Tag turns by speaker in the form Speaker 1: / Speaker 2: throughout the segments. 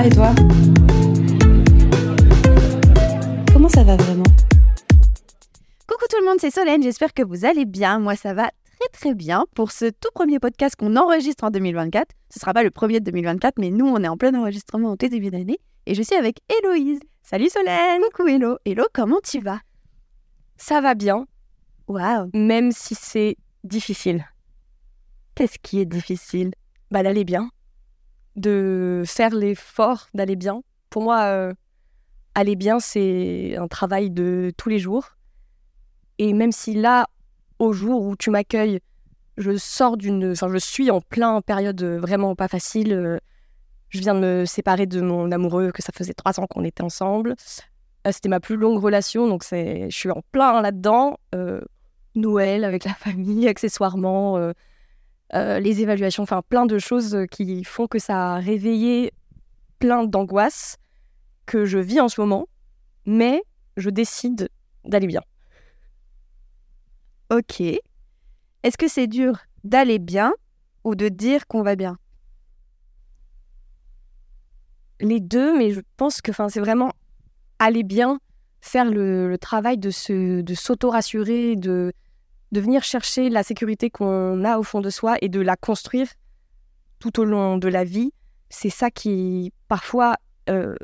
Speaker 1: va et toi Comment ça va vraiment
Speaker 2: Coucou tout le monde, c'est Solène, j'espère que vous allez bien. Moi ça va très très bien pour ce tout premier podcast qu'on enregistre en 2024. Ce ne sera pas le premier de 2024, mais nous on est en plein enregistrement au début d'année et je suis avec Héloïse. Salut Solène
Speaker 3: Coucou Hello
Speaker 2: Hello, comment tu vas?
Speaker 3: Ça va bien,
Speaker 2: Waouh
Speaker 3: même si c'est difficile.
Speaker 2: Qu'est-ce qui est difficile?
Speaker 3: Bah d'aller bien, de faire l'effort d'aller bien. Pour moi, euh, aller bien, c'est un travail de tous les jours. Et même si là, au jour où tu m'accueilles, je sors d'une... Enfin, je suis en plein période vraiment pas facile. euh, Je viens de me séparer de mon amoureux, que ça faisait trois ans qu'on était ensemble. Euh, C'était ma plus longue relation, donc je suis en plein là-dedans. Noël avec la famille, accessoirement, les évaluations, enfin plein de choses qui font que ça a réveillé plein d'angoisses que je vis en ce moment, mais je décide d'aller bien.
Speaker 2: Ok. Est-ce que c'est dur d'aller bien ou de dire qu'on va bien?
Speaker 3: Les deux, mais je pense que c'est vraiment aller bien, faire le, le travail de s'auto-rassurer, de, de venir chercher la sécurité qu'on a au fond de soi et de la construire tout au long de la vie. C'est ça qui, parfois, euh,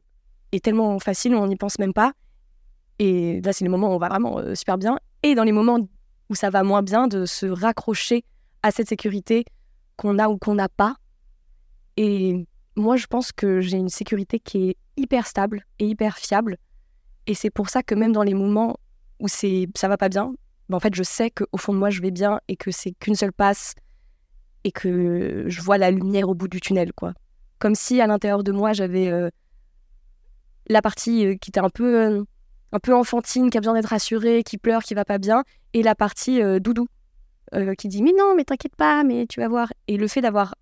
Speaker 3: est tellement facile, on n'y pense même pas. Et là, c'est les moments où on va vraiment euh, super bien. Et dans les moments où ça va moins bien, de se raccrocher à cette sécurité qu'on a ou qu'on n'a pas. Et moi, je pense que j'ai une sécurité qui est hyper stable et hyper fiable. Et c'est pour ça que même dans les moments où c'est ça va pas bien, en fait, je sais qu'au fond de moi, je vais bien et que c'est qu'une seule passe et que je vois la lumière au bout du tunnel, quoi. Comme si à l'intérieur de moi, j'avais euh, la partie euh, qui était un peu, euh, un peu enfantine, qui a besoin d'être rassurée, qui pleure, qui va pas bien, et la partie doudou, qui dit mais non, mais t'inquiète pas, mais tu vas voir. Et le fait d'avoir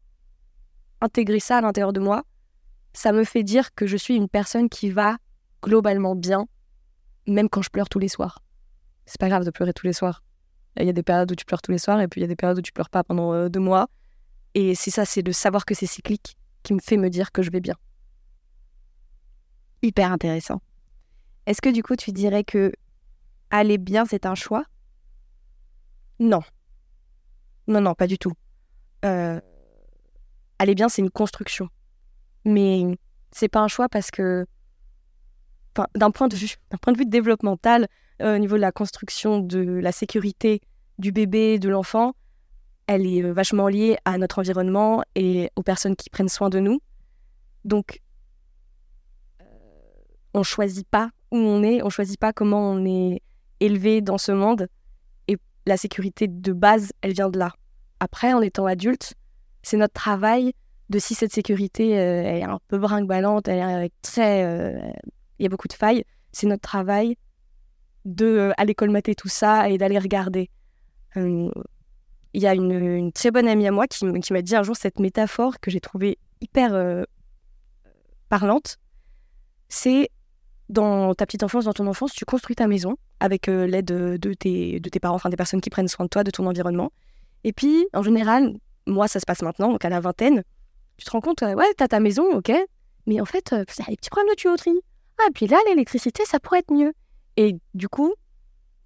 Speaker 3: intégré ça à l'intérieur de moi, ça me fait dire que je suis une personne qui va globalement bien, même quand je pleure tous les soirs. C'est pas grave de pleurer tous les soirs. Il y a des périodes où tu pleures tous les soirs et puis il y a des périodes où tu pleures pas pendant euh, deux mois. Et c'est ça, c'est de savoir que c'est cyclique qui me fait me dire que je vais bien.
Speaker 2: Hyper intéressant. Est-ce que du coup tu dirais que aller bien c'est un choix?
Speaker 3: Non. Non, non, pas du tout. Euh, aller bien, c'est une construction. Mais c'est pas un choix parce que, d'un point de vue, d'un point de vue développemental, euh, au niveau de la construction de la sécurité du bébé, de l'enfant, elle est euh, vachement liée à notre environnement et aux personnes qui prennent soin de nous. Donc, euh, on choisit pas où on est, on choisit pas comment on est élevé dans ce monde. Et la sécurité de base, elle vient de là. Après, en étant adulte, c'est notre travail de si cette sécurité est un peu brinque-ballante, elle est très, il y a beaucoup de failles, c'est notre travail de euh, aller colmater tout ça et d'aller regarder. Euh, Il y a une, très bonne amie à moi qui, qui m'a dit un jour cette métaphore que j'ai trouvée hyper euh, parlante. C'est dans ta petite enfance, dans ton enfance, tu construis ta maison avec l'aide de, tes, de tes parents, enfin des personnes qui prennent soin de toi, de ton environnement. Et puis, en général, moi, ça se passe maintenant, donc à la vingtaine, tu te rends compte, ouais, t'as ta maison, ok, mais en fait, euh, y a des petits problèmes de tuyauterie. Ah, puis là, l'électricité, ça pourrait être mieux. Et du coup,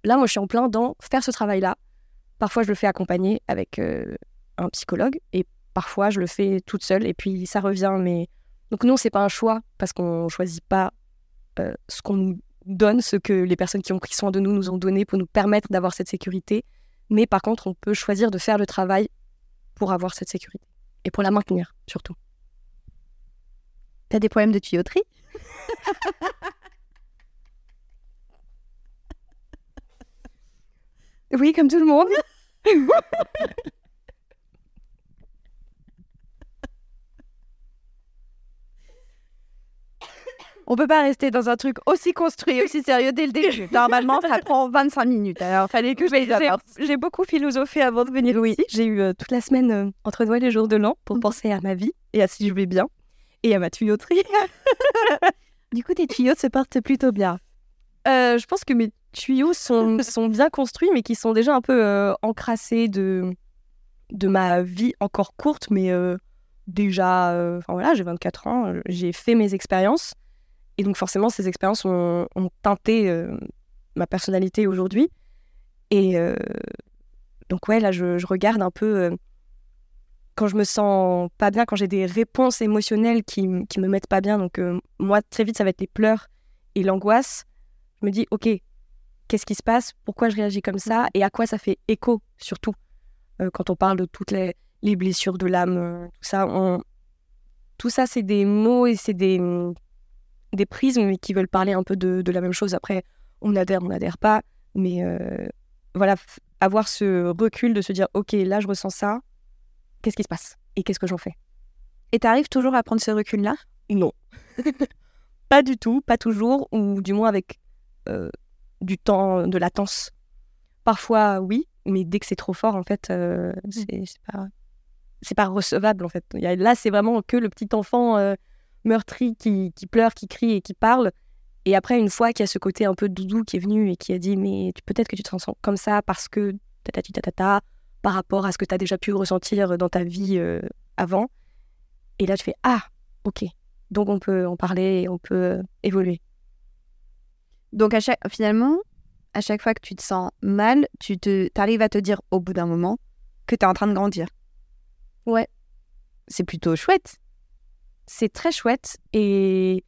Speaker 3: là, moi, je suis en plein dans faire ce travail-là. Parfois, je le fais accompagner avec euh, un psychologue, et parfois, je le fais toute seule, et puis ça revient. Mais donc non, c'est pas un choix parce qu'on choisit pas euh, ce qu'on nous donne, ce que les personnes qui ont pris soin de nous nous ont donné pour nous permettre d'avoir cette sécurité. Mais par contre, on peut choisir de faire le travail pour avoir cette sécurité et pour la maintenir surtout.
Speaker 2: T'as des problèmes de tuyauterie?
Speaker 3: Oui, comme tout le monde.
Speaker 2: On peut pas rester dans un truc aussi construit, aussi sérieux dès le début. Normalement, ça prend 25 minutes. Alors, fallait que je les
Speaker 3: J'ai- beaucoup philosophé avant de venir ici. J'ai eu euh, toute la semaine euh, entre Noël et jour de l'an pour penser à ma vie et à si je vais bien et à ma tuyauterie.
Speaker 2: Du coup, tes tuyaux se portent plutôt bien.
Speaker 3: Euh, je pense que mes tuyaux sont, sont bien construits, mais qui sont déjà un peu euh, encrassés de, de ma vie encore courte, mais euh, déjà, euh, enfin voilà, j'ai 24 ans, j'ai fait mes expériences. Et donc forcément, ces expériences ont, ont teinté ma personnalité aujourd'hui. Et donc ouais, là, je, je regarde un peu quand je me sens pas bien, quand j'ai des réponses émotionnelles qui, qui me mettent pas bien. Donc euh, moi, très vite, ça va être les pleurs et l'angoisse. Je me dis, ok, qu'est-ce qui se passe Pourquoi je réagis comme ça Et à quoi ça fait écho, surtout Euh, quand on parle de toutes les, les blessures de l'âme, euh, tout ça. On... Tout ça, c'est des mots et c'est des, des prismes qui veulent parler un peu de, de la même chose. Après, on adhère, on n'adhère pas. Mais euh, voilà, avoir ce recul de se dire, OK, là, je ressens ça. Qu'est-ce qui se passe Et qu'est-ce que j'en fais?
Speaker 2: Et t'arrives toujours à prendre ce recul-là?
Speaker 3: Non. pas du tout, pas toujours, ou du moins avec du temps de latence. Parfois, oui, mais dès que c'est trop fort, en fait, euh, c'est c'est pas, c'est pas recevable, en fait. Il y a- là, c'est vraiment que le petit enfant euh, meurtri qui, qui pleure, qui crie et qui parle. Et après, une fois qu'il y a ce côté un peu doudou qui est venu et qui a dit, mais tu- peut-être que tu te sens comme ça parce que tatati tatata, par rapport à ce que tu as déjà pu ressentir dans ta vie euh, avant. Et là, tu fais, ah, ok. Donc, on peut en parler et on peut évoluer.
Speaker 2: Donc à chaque, finalement, à chaque fois que tu te sens mal, tu te, arrives à te dire au bout d'un moment que tu es en train de grandir.
Speaker 3: Ouais.
Speaker 2: C'est plutôt chouette.
Speaker 3: C'est très chouette et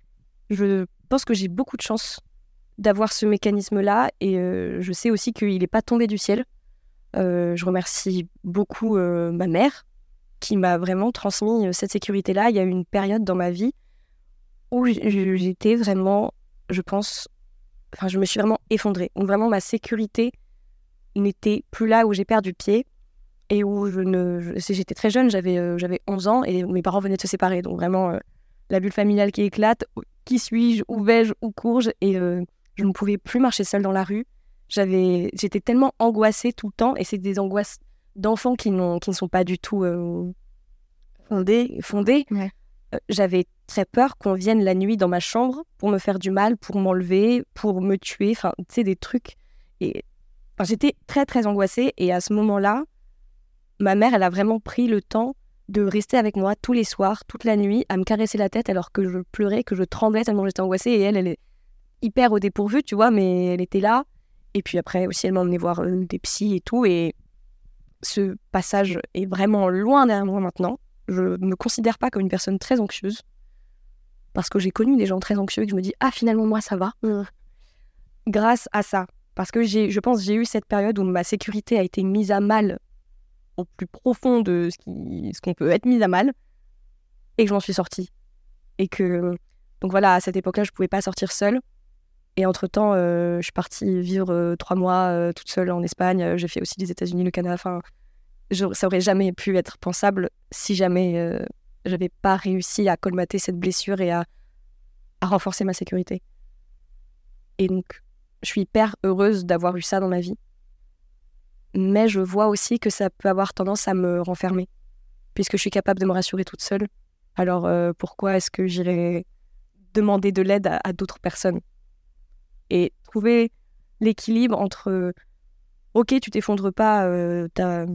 Speaker 3: je pense que j'ai beaucoup de chance d'avoir ce mécanisme-là et euh, je sais aussi qu'il n'est pas tombé du ciel. Euh, je remercie beaucoup euh, ma mère qui m'a vraiment transmis cette sécurité-là. Il y a eu une période dans ma vie où j'étais vraiment, je pense, enfin, je me suis vraiment effondrée. Où vraiment ma sécurité n'était plus là où j'ai perdu pied et où je ne, j'étais très jeune, j'avais euh, j'avais 11 ans et mes parents venaient de se séparer. Donc vraiment, euh, la bulle familiale qui éclate, qui suis-je, où vais-je, où cours-je Et euh, je ne pouvais plus marcher seule dans la rue. J'avais, J'étais tellement angoissée tout le temps et c'est des angoisses d'enfants qui, qui ne sont pas du tout fondées. fondées. Euh, J'avais très peur qu'on vienne la nuit dans ma chambre pour me faire du mal, pour m'enlever, pour me tuer, enfin, tu sais, des trucs. Et j'étais très, très angoissée. Et à ce moment-là, ma mère, elle a vraiment pris le temps de rester avec moi tous les soirs, toute la nuit, à me caresser la tête alors que je pleurais, que je tremblais tellement j'étais angoissée. Et elle, elle est hyper au dépourvu, tu vois, mais elle était là. Et puis après aussi, elle m'a emmené voir euh, des psys et tout. Et ce passage est vraiment loin derrière moi maintenant. Je ne me considère pas comme une personne très anxieuse. Parce que j'ai connu des gens très anxieux et que je me dis, ah, finalement, moi, ça va. Grâce à ça. Parce que je pense j'ai eu cette période où ma sécurité a été mise à mal au plus profond de ce, qui, ce qu'on peut être mis à mal. Et que je m'en suis sortie. Et que. Donc voilà, à cette époque-là, je pouvais pas sortir seule. Et entre-temps, euh, je suis partie vivre euh, trois mois euh, toute seule en Espagne. Euh, J'ai fait aussi les États-Unis, le Canada. Ça aurait jamais pu être pensable si jamais euh, j'avais pas réussi à colmater cette blessure et à, renforcer ma sécurité. Et donc, je suis hyper heureuse d'avoir eu ça dans ma vie. Mais je vois aussi que ça peut avoir tendance à me renfermer, puisque je suis capable de me rassurer toute seule. Alors euh, pourquoi est-ce que j'irais demander de l'aide à, d'autres personnes? Et trouver l'équilibre entre ok, tu t'effondres pas, euh, t'as-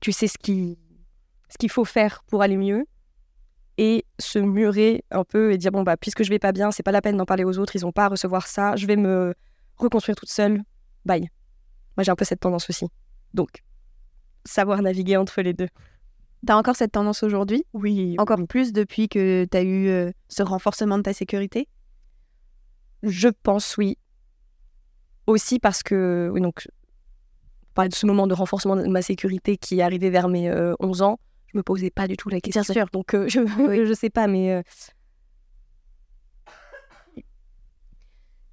Speaker 3: tu sais ce qui- ce qu'il faut faire pour aller mieux, et se murer un peu et dire bon bah puisque je vais pas bien, c'est pas la peine d'en parler aux autres, ils ont pas à recevoir ça, je vais me reconstruire toute seule. Bye. Moi j'ai un peu cette tendance aussi. Donc savoir naviguer entre les deux.
Speaker 2: T'as encore cette tendance aujourd'hui?
Speaker 3: Oui.
Speaker 2: Encore plus depuis que t'as eu euh, ce renforcement de ta sécurité?
Speaker 3: Je pense oui. Aussi parce que oui donc de ce moment de renforcement de ma sécurité qui est arrivé vers mes euh, 11 ans, je me posais pas du tout la question.
Speaker 2: sûr.
Speaker 3: Donc euh, je je sais pas mais euh,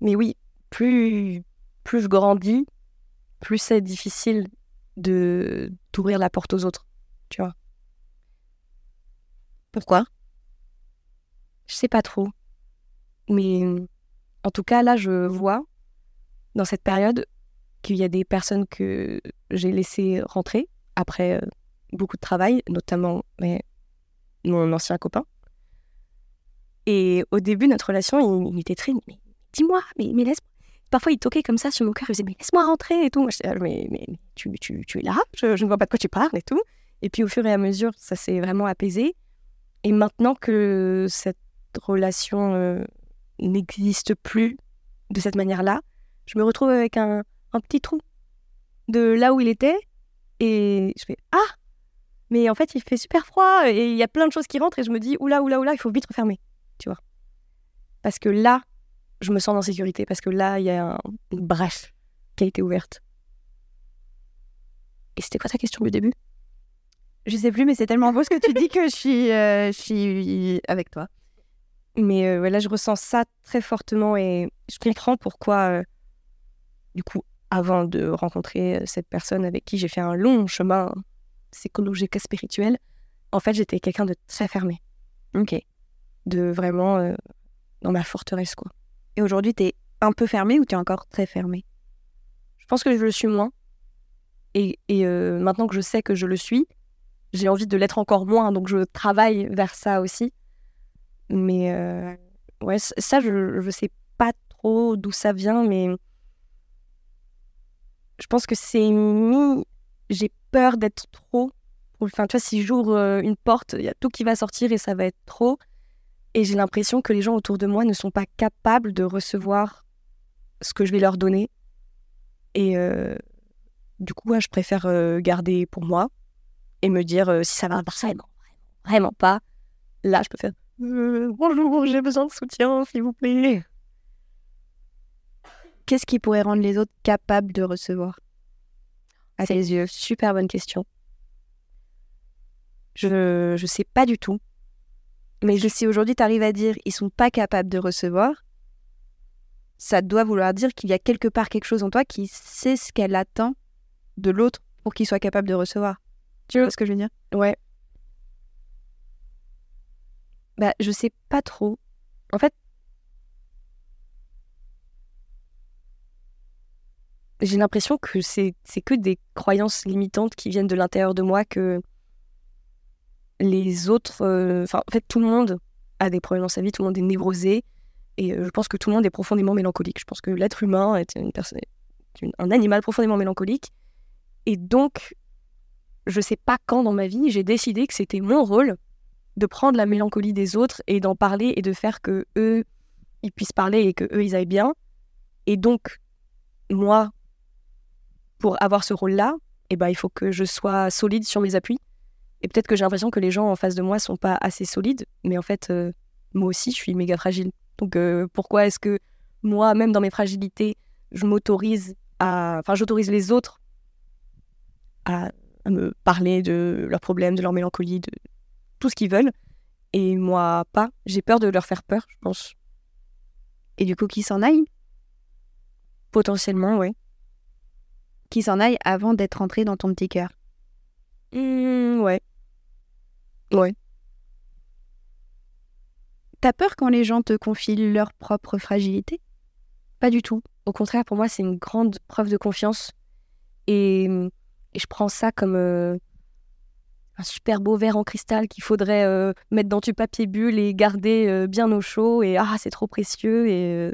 Speaker 3: mais oui, plus plus je grandis, plus c'est difficile de d'ouvrir la porte aux autres, tu vois.
Speaker 2: Pourquoi?
Speaker 3: Je sais pas trop. Mais en tout cas, là, je vois dans cette période qu'il y a des personnes que j'ai laissées rentrer après euh, beaucoup de travail, notamment mais, mon ancien copain. Et au début, notre relation, il, était très. Mais dis-moi, mais, mais laisse Parfois, il toquait comme ça sur mon cœur, il disait Mais laisse-moi rentrer et tout. Moi, je disais Mais, mais, tu, tu, tu es là, je, je ne vois pas de quoi tu parles et tout. Et puis, au fur et à mesure, ça s'est vraiment apaisé. Et maintenant que cette relation euh, n'existe plus de cette manière-là, je me retrouve avec un, un petit trou de là où il était. Et je fais Ah Mais en fait, il fait super froid et il y a plein de choses qui rentrent. Et je me dis Oula, oula, oula, il faut vite refermer. Tu vois Parce que là, je me sens en sécurité. Parce que là, il y a un- une brèche qui a été ouverte. Et c'était quoi ta question du début?
Speaker 2: Je sais plus, mais c'est tellement beau ce que tu dis que je suis, euh, je suis avec toi.
Speaker 3: Mais euh, là, je ressens ça très fortement et je comprends pourquoi, euh, du coup, avant de rencontrer euh, cette personne avec qui j'ai fait un long chemin psychologique et spirituel, en fait, j'étais quelqu'un de très fermé.
Speaker 2: Ok.
Speaker 3: De vraiment euh, dans ma forteresse, quoi.
Speaker 2: Et aujourd'hui, t'es un peu fermé ou t'es encore très fermé?
Speaker 3: Je pense que je le suis moins. Et, et, euh, maintenant que je sais que je le suis, j'ai envie de l'être encore moins. Donc je travaille vers ça aussi. Mais euh, ouais, ça, je ne sais pas trop d'où ça vient, mais je pense que c'est mis. J'ai peur d'être trop. Enfin, tu vois, si j'ouvre euh, une porte, il y a tout qui va sortir et ça va être trop. Et j'ai l'impression que les gens autour de moi ne sont pas capables de recevoir ce que je vais leur donner. Et euh, du coup, je préfère euh, garder pour moi et me dire si ça va vraiment, vraiment, vraiment pas. Là, je peux faire bonjour, j'ai besoin de soutien, s'il vous plaît.
Speaker 2: Qu'est-ce qui pourrait rendre les autres capables de recevoir? À tes yeux
Speaker 3: Super bonne question. Je je sais pas du tout.
Speaker 2: Mais je- si aujourd'hui tu arrives à dire ils sont pas capables de recevoir, ça doit vouloir dire qu'il y a quelque part quelque chose en toi qui sait ce qu'elle attend de l'autre pour qu'il soit capable de recevoir. Tu vois ce que je veux dire?
Speaker 3: Ouais. Bah, je sais pas trop. En fait, j'ai l'impression que c'est que des croyances limitantes qui viennent de l'intérieur de moi que les autres. euh, Enfin, en fait, tout le monde a des problèmes dans sa vie, tout le monde est névrosé. Et euh, je pense que tout le monde est profondément mélancolique. Je pense que l'être humain est un animal profondément mélancolique. Et donc, je sais pas quand dans ma vie, j'ai décidé que c'était mon rôle de prendre la mélancolie des autres et d'en parler et de faire que eux, ils puissent parler et que eux, ils aillent bien. Et donc, moi, pour avoir ce rôle-là, eh ben, il faut que je sois solide sur mes appuis. Et peut-être que j'ai l'impression que les gens en face de moi sont pas assez solides, mais en fait, euh, moi aussi, je suis méga fragile. Donc, euh, pourquoi est-ce que moi, même dans mes fragilités, je m'autorise à. Enfin, j'autorise les autres à, me parler de leurs problèmes, de leur mélancolie, de tout ce qu'ils veulent. Et moi, pas. J'ai peur de leur faire peur, je pense.
Speaker 2: Et du coup, qui s'en aille?
Speaker 3: Potentiellement, ouais.
Speaker 2: Qui s'en aille avant d'être entré dans ton petit cœur.
Speaker 3: Mmh, ouais. Ouais.
Speaker 2: T'as peur quand les gens te confient leur propre fragilité?
Speaker 3: Pas du tout. Au contraire, pour moi, c'est une grande preuve de confiance. Et, et je prends ça comme euh, un super beau verre en cristal qu'il faudrait euh, mettre dans du papier bulle et garder euh, bien au chaud. Et ah, c'est trop précieux. Et,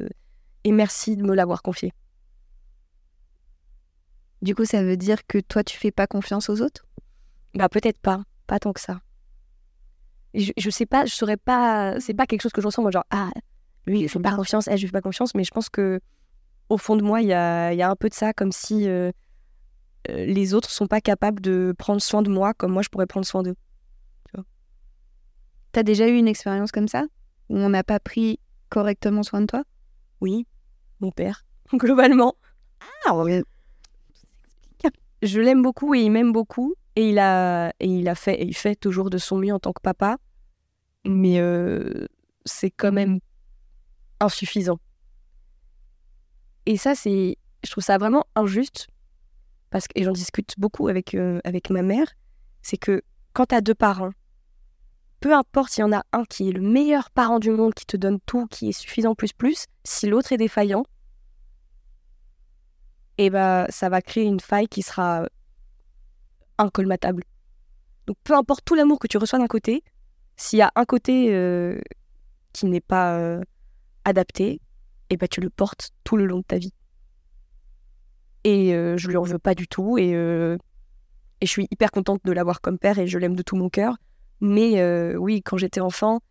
Speaker 3: et merci de me l'avoir confié.
Speaker 2: Du coup, ça veut dire que toi, tu fais pas confiance aux autres?
Speaker 3: Bah, peut-être pas. Pas tant que ça. Je, je sais pas, je saurais pas. C'est pas quelque chose que je ressens, moi, genre, ah, lui, je fais pas confiance, elle, je fais pas confiance. Mais je pense que au fond de moi, il y a, il y a un peu de ça, comme si euh, euh, les autres sont pas capables de prendre soin de moi comme moi je pourrais prendre soin d'eux.
Speaker 2: T'as déjà eu une expérience comme ça? Où on n'a pas pris correctement soin de toi?
Speaker 3: Oui, mon père, globalement.
Speaker 2: Ah.
Speaker 3: Je l'aime beaucoup et il m'aime beaucoup. Et il a, fait, et il fait toujours de son mieux en tant que papa. Mais euh, c'est quand même insuffisant. Et ça, c'est, je trouve ça vraiment injuste. Parce que, j'en discute beaucoup avec, euh, avec ma mère. C'est que quand tu as deux parents, peu importe s'il y en a un qui est le meilleur parent du monde, qui te donne tout, qui est suffisant plus plus, si l'autre est défaillant, et ben ça va créer une faille qui sera incolmatable. Donc peu importe tout l'amour que tu reçois d'un côté, s'il y a un côté euh, qui n'est pas euh, adapté, et ben tu le portes tout le long de ta vie. Et euh, je lui en veux pas du tout, et, et je suis hyper contente de l'avoir comme père, et je l'aime de tout mon cœur. Mais oui, quand j'étais enfant,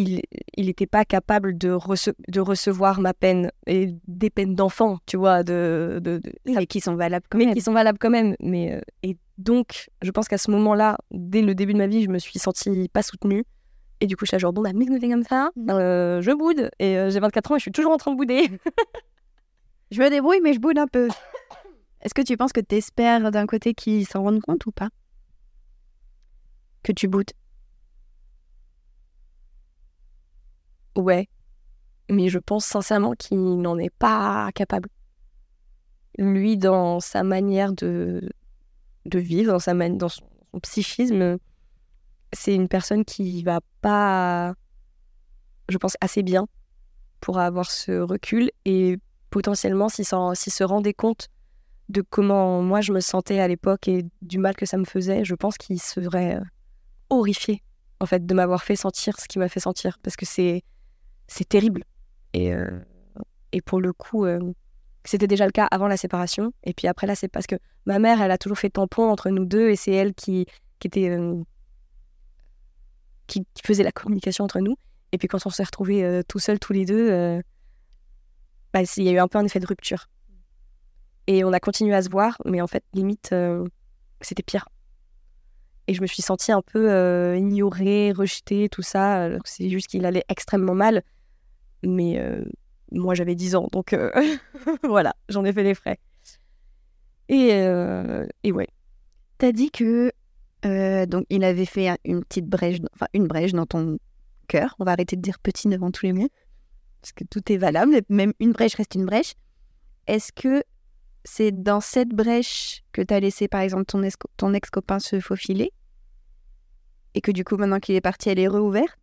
Speaker 3: il n'était pas capable de, rece- de recevoir ma peine et des peines d'enfant, tu vois, de, de, de-
Speaker 2: Mais qui sont valables quand
Speaker 3: mais
Speaker 2: même.
Speaker 3: qui sont valables quand même. Mais, euh, et donc, je pense qu'à ce moment-là, dès le début de ma vie, je me suis sentie pas soutenue. Et du coup, je suis genre, bon, bah, mais comme ça, euh, je boude. Et euh, j'ai 24 ans et je suis toujours en train de bouder.
Speaker 2: Je me débrouille, mais je boude un peu. Est-ce que tu penses que tu espères d'un côté qu'ils s'en rendent compte ou pas? Que tu boudes?
Speaker 3: Ouais. Mais je pense sincèrement qu'il n'en est pas capable. Lui, dans sa manière de, de vivre, dans, sa man- dans son, psychisme, c'est une personne qui va pas, je pense, assez bien pour avoir ce recul. Et potentiellement, s'il se rendait compte de comment moi je me sentais à l'époque et du mal que ça me faisait, je pense qu'il serait horrifié, en fait, de m'avoir fait sentir ce qu'il m'a fait sentir. Parce que c'est c'est terrible. Et, euh, et pour le coup, euh, c'était déjà le cas avant la séparation. Et puis après là, c'est parce que ma mère, elle a toujours fait tampon entre nous deux et c'est elle qui, qui était euh, qui, faisait la communication entre nous. Et puis quand on s'est retrouvés tout seuls tous les deux, bah, il y a eu un peu un effet de rupture. Et on a continué à se voir, mais en fait, limite, c'était pire. Et je me suis sentie un peu ignorée, rejetée, tout ça. C'est juste qu'il allait extrêmement mal. Mais euh, moi, j'avais 10 ans, donc euh, voilà, j'en ai fait les frais. Et, euh, et ouais,
Speaker 2: T'as dit que donc il avait fait un- une petite brèche, enfin une brèche dans ton cœur. On va arrêter de dire petit devant tous les mots, parce que tout est valable. Même une brèche reste une brèche. Est-ce que c'est dans cette brèche que t'as laissé par exemple ton ex-copain se faufiler et que du coup maintenant qu'il est parti, elle est réouverte?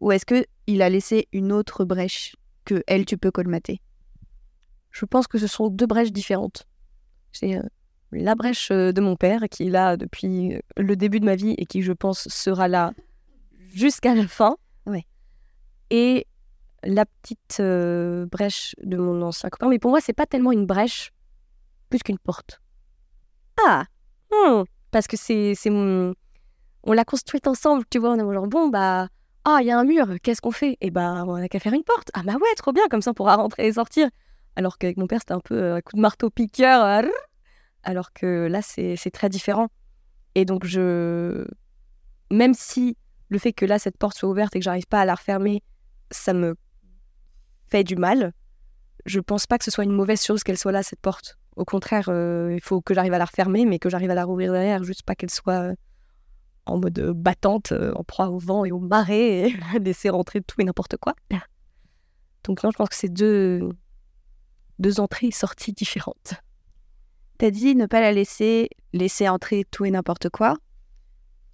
Speaker 2: Ou est-ce que il a laissé une autre brèche que elle tu peux colmater
Speaker 3: je pense que ce sont deux brèches différentes. C'est euh, la brèche euh, de mon père, qui est là depuis euh, le début de ma vie et qui, je pense, sera là jusqu'à la fin.
Speaker 2: Ouais.
Speaker 3: Et la petite euh, brèche de mon ancien copain. Mais pour moi, c'est pas tellement une brèche, plus qu'une porte.
Speaker 2: Ah
Speaker 3: Hmm, parce que c'est c'est mon... On l'a construite ensemble, tu vois. On est genre, bon, bah... Ah, il y a un mur, qu'est-ce qu'on fait? Eh bah, on a qu'à faire une porte. Ah bah ouais, trop bien, comme ça on pourra rentrer et sortir. Alors qu'avec mon père, c'était un peu euh, un coup de marteau-piqueur. euh, rrr. alors que là, c'est très différent. Et donc, je... Même si le fait que là, cette porte soit ouverte et que j'arrive pas à la refermer, ça me fait du mal, je pense pas que ce soit une mauvaise chose qu'elle soit là, cette porte. Au contraire, euh, il faut que j'arrive à la refermer, mais que j'arrive à la rouvrir derrière, juste pas qu'elle soit euh, en mode euh, battante, euh, en proie au vent et au marais, et laisser rentrer tout et n'importe quoi. Donc non, je pense que c'est deux, deux entrées et sorties différentes.
Speaker 2: T'as dit ne pas la laisser laisser entrer tout et n'importe quoi.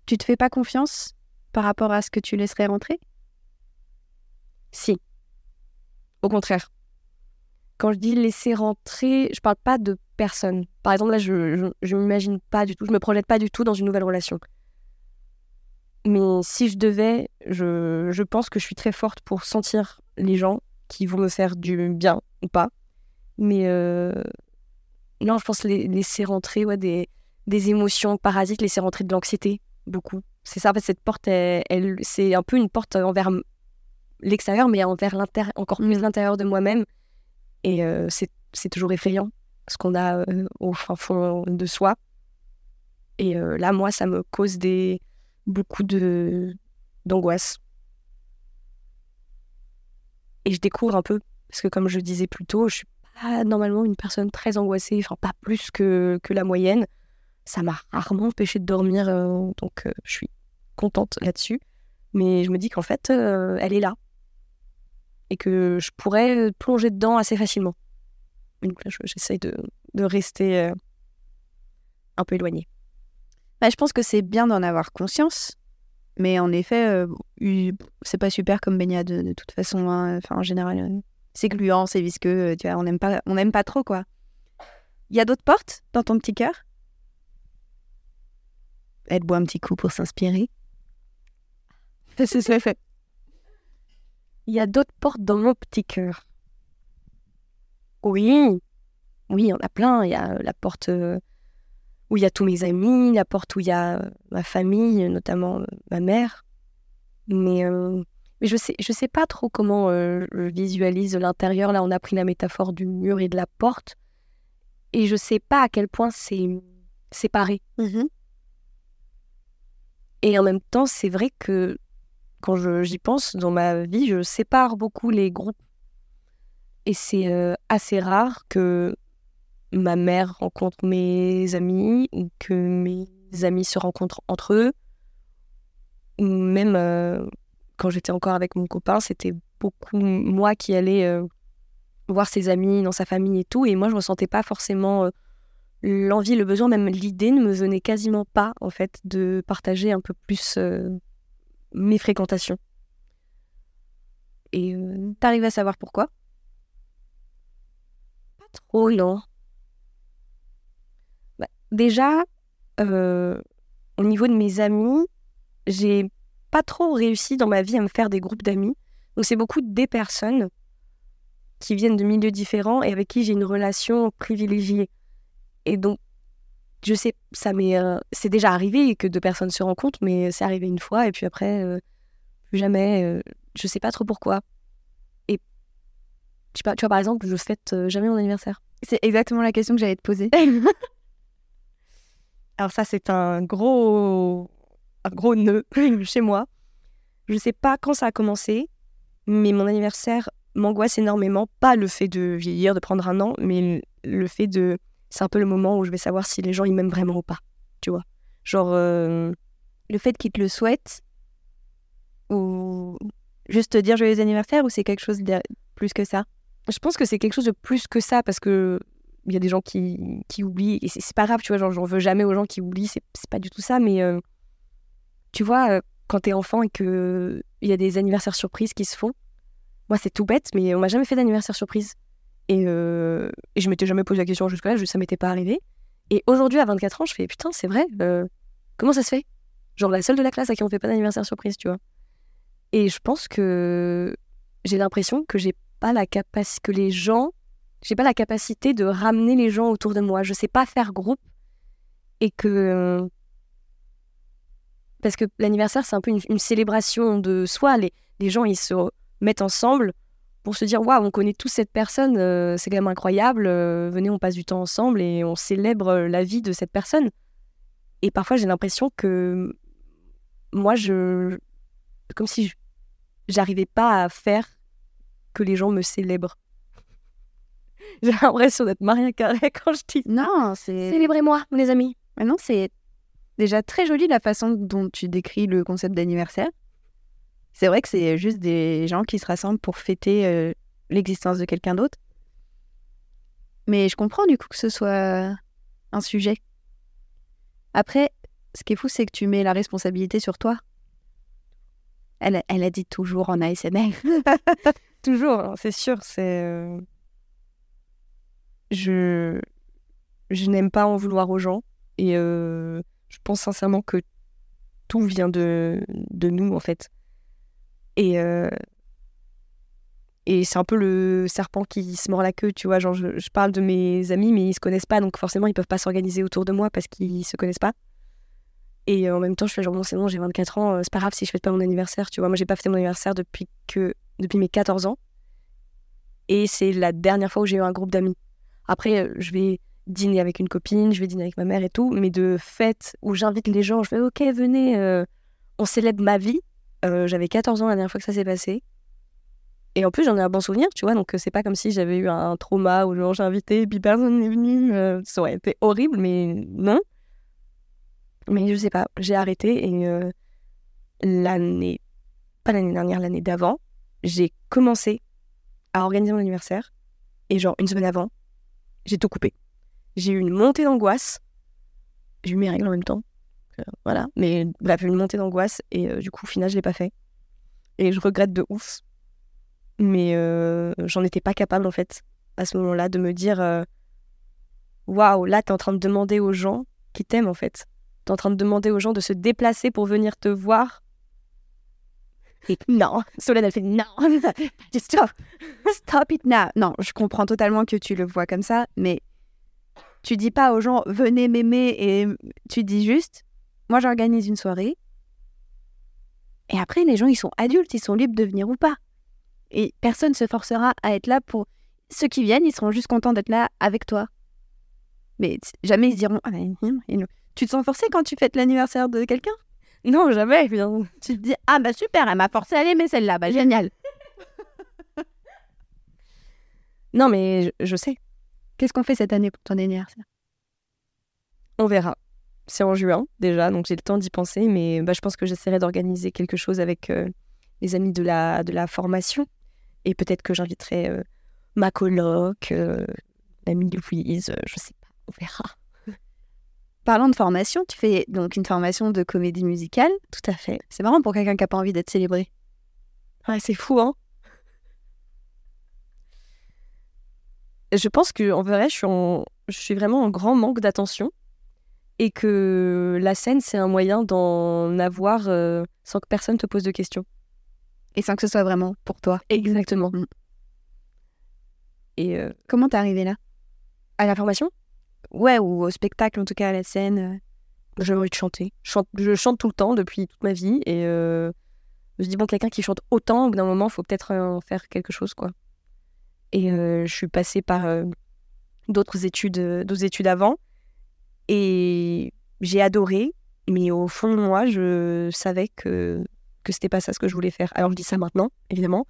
Speaker 2: Tu te fais pas confiance par rapport à ce que tu laisserais rentrer?
Speaker 3: Si. Au contraire. Quand je dis laisser rentrer, je parle pas de personne. Par exemple, là, je, je, je m'imagine pas du tout, je me projette pas du tout dans une nouvelle relation. Mais si je devais, je, je pense que je suis très forte pour sentir les gens qui vont me faire du bien ou pas. Mais euh, non, je pense les, laisser rentrer ouais, des, des émotions parasites, laisser rentrer de l'anxiété, beaucoup. C'est ça, en fait, cette porte, elle, elle- c'est un peu une porte envers l'extérieur, mais envers l'intérieur, encore plus l'intérieur de moi-même. Et euh, c'est c'est toujours effrayant, ce qu'on a euh, au fin fond de soi. Et euh, là, moi, ça me cause des beaucoup de d'angoisse. Et je découvre un peu, parce que comme je disais plus tôt, je suis pas normalement une personne très angoissée, enfin pas plus que, que la moyenne. Ça m'a rarement empêché de dormir, euh, donc euh, je suis contente là-dessus. Mais je me dis qu'en fait, euh, elle est là. Et que je pourrais plonger dedans assez facilement. Donc j'essaye de, de rester un peu éloignée.
Speaker 2: Bah, Je pense que c'est bien d'en avoir conscience. Mais en effet, euh, eu- c'est pas super comme baignade de, toute façon. hein. Enfin, en général, euh, c'est gluant, c'est visqueux. euh, Tu vois, on n'aime pas, on pas trop quoi. Il y a d'autres portes dans ton petit cœur? Elle boit un petit coup pour s'inspirer.
Speaker 3: C'est c'est fait. Il y a d'autres portes dans mon petit cœur. Oui, oui, en a plein. Il y a la porte. Euh, où il y a tous mes amis, la porte où il y a ma famille, notamment euh, ma mère. Mais, euh, mais je sais, je sais pas trop comment euh, je visualise l'intérieur. Là, on a pris la métaphore du mur et de la porte. Et je sais pas à quel point c'est séparé.
Speaker 2: Mhm.
Speaker 3: Et en même temps, c'est vrai que quand j'y pense, dans ma vie, je sépare beaucoup les groupes. Et c'est euh, assez rare que ma mère rencontre mes amis ou que mes amis se rencontrent entre eux. Ou même euh, quand j'étais encore avec mon copain, c'était beaucoup moi qui allais euh, voir ses amis dans sa famille et tout. Et moi, je ressentais pas forcément euh, l'envie, le besoin, même l'idée ne me venait quasiment pas, en fait, de partager un peu plus mes fréquentations. Et
Speaker 2: T'arrives à savoir pourquoi?
Speaker 3: Trop, non. Déjà, euh, au niveau de mes amis, j'ai pas trop réussi dans ma vie à me faire des groupes d'amis. Donc, c'est beaucoup des personnes qui viennent de milieux différents et avec qui j'ai une relation privilégiée. Et donc, je sais, ça m'est, euh, c'est déjà arrivé que deux personnes se rencontrent, mais c'est arrivé une fois et puis après, euh, plus jamais. euh, je sais pas trop pourquoi. Et je sais pas, tu vois, par exemple, je fête jamais mon anniversaire.
Speaker 2: C'est exactement la question que j'allais te poser.
Speaker 3: Alors ça, c'est un gros, un gros nœud chez moi. Je sais pas quand ça a commencé, mais mon anniversaire m'angoisse énormément. Pas le fait de vieillir, de prendre un an, mais le le fait de... C'est un peu le moment où je vais savoir si les gens, ils m'aiment vraiment ou pas, tu vois. Genre, euh,
Speaker 2: Le fait qu'ils te le souhaitent ou juste te dire joyeux anniversaire ou c'est quelque chose de plus que ça?
Speaker 3: Je pense que c'est quelque chose de plus que ça, parce que il y a des gens qui, qui oublient, et c'est pas grave, tu vois, genre, j'en veux jamais aux gens qui oublient, c'est pas du tout ça, mais euh, tu vois, euh, quand t'es enfant et que il y a des anniversaires surprises qui se font, moi c'est tout bête, mais on m'a jamais fait d'anniversaire surprise. Et, euh, et je m'étais jamais posé la question jusque-là, je- ça m'était pas arrivé. Et aujourd'hui, à 24 ans, je fais putain, c'est vrai, euh, comment ça se fait? Genre la seule de la classe à qui on fait pas d'anniversaire surprise, tu vois. Et je pense que j'ai l'impression que j'ai pas la capacité, que les gens, j'ai pas la capacité de ramener les gens autour de moi. Je sais pas faire groupe et que parce que l'anniversaire c'est un peu une, célébration de soi. Les, les gens ils se mettent ensemble pour se dire waouh on connaît tous cette personne, euh, c'est quand même incroyable. euh, venez on passe du temps ensemble et on célèbre euh, la vie de cette personne. Et parfois j'ai l'impression que moi je comme si j'arrivais pas à faire que les gens me célèbrent. J'ai l'impression d'être Maria Carré quand je dis
Speaker 2: Non, c'est.
Speaker 3: Célébrez-moi, les amis.
Speaker 2: Mais non, c'est déjà très joli la façon dont tu décris le concept d'anniversaire. C'est vrai que c'est juste des gens qui se rassemblent pour fêter euh, l'existence de quelqu'un d'autre. Mais je comprends du coup que ce soit un sujet. Après, ce qui est fou, c'est que tu mets la responsabilité sur toi. Elle, a- elle a dit toujours en ASMR.
Speaker 3: Toujours, hein, c'est sûr. C'est euh, je je n'aime pas en vouloir aux gens et euh, je pense sincèrement que tout vient de de nous en fait. Et euh, et c'est un peu le serpent qui se mord la queue, tu vois. Genre, je, parle de mes amis, mais ils se connaissent pas, donc forcément, ils peuvent pas s'organiser autour de moi parce qu'ils se connaissent pas. Et euh, en même temps, je fais genre, bon, c'est bon, j'ai 24 ans, c'est pas grave si je fête pas mon anniversaire, tu vois. Moi, j'ai pas fêté mon anniversaire depuis que depuis mes 14 ans. Et c'est la dernière fois où j'ai eu un groupe d'amis. Après, euh, je vais dîner avec une copine, je vais dîner avec ma mère et tout, mais de fêtes où j'invite les gens, je fais OK, venez, euh, on célèbre ma vie. Euh, J'avais 14 ans la dernière fois que ça s'est passé. Et en plus, j'en ai un bon souvenir, tu vois, donc c'est pas comme si j'avais eu un trauma où genre j'ai invité et puis personne n'est venu. ça aurait été horrible, mais non. Mais je sais pas, j'ai arrêté et l'année, pas l'année dernière, l'année d'avant, j'ai commencé à organiser mon anniversaire et genre une semaine avant, j'ai tout coupé. J'ai eu une montée d'angoisse. J'ai eu mes règles en même temps. Euh, voilà. Mais bref, une montée d'angoisse et euh, du coup, au final, je l'ai pas fait. Et je regrette de ouf. Mais euh, j'en étais pas capable en fait à ce moment-là de me dire waouh, là, t'es en train de demander aux gens qui t'aiment en fait. T'es en train de demander aux gens de se déplacer pour venir te voir. Non, Solène, elle fait non,
Speaker 2: Stop. Stop it now. Non, je comprends totalement que tu le vois comme ça, mais Tu dis pas aux gens venez m'aimer et tu dis juste moi j'organise une soirée. Et après les gens ils sont adultes, ils sont libres de venir ou pas. Et personne se forcera à être là pour ceux qui viennent, ils seront juste contents d'être là avec toi. Mais jamais ils diront ah, hum. Tu te sens forcé quand tu fêtes l'anniversaire de quelqu'un
Speaker 3: Non, jamais.
Speaker 2: Tu te dis ah bah super, elle m'a forcé à l'aimer celle-là, bah génial.
Speaker 3: Non, mais je, je sais.
Speaker 2: Qu'est-ce qu'on fait cette année pour ton anniversaire?
Speaker 3: On verra. C'est en juin déjà, donc j'ai le temps d'y penser, mais bah, je pense que j'essaierai d'organiser quelque chose avec euh, les amis de la, de la formation. Et peut-être que j'inviterai euh, ma coloc, euh, l'amie Louise, euh, je sais pas, on verra.
Speaker 2: Parlant de formation, tu fais donc une formation de comédie musicale.
Speaker 3: Tout à fait.
Speaker 2: C'est marrant pour quelqu'un qui n'a pas envie d'être célébré.
Speaker 3: Ouais, c'est fou, hein Je pense que en vrai, je suis, en- je suis vraiment en grand manque d'attention et que la scène, c'est un moyen d'en avoir euh, sans que personne te pose de questions.
Speaker 2: Et sans que ce soit vraiment pour toi.
Speaker 3: Exactement.
Speaker 2: Mm.
Speaker 3: Et euh,
Speaker 2: Comment t'es arrivée là?
Speaker 3: À la formation,
Speaker 2: Ouais, ou au spectacle, en tout cas à la scène. euh.
Speaker 3: j'ai envie de chanter. Je chante, tout le temps depuis toute ma vie et euh, je me dis bon, quelqu'un qui chante autant, au bout d'un moment, faut peut-être en faire quelque chose, quoi. Et euh, je suis passée par euh, d'autres études, euh, d'autres études avant et j'ai adoré, mais au fond de moi, je savais que que c'était pas ça ce que je voulais faire. Alors je dis ça maintenant, évidemment.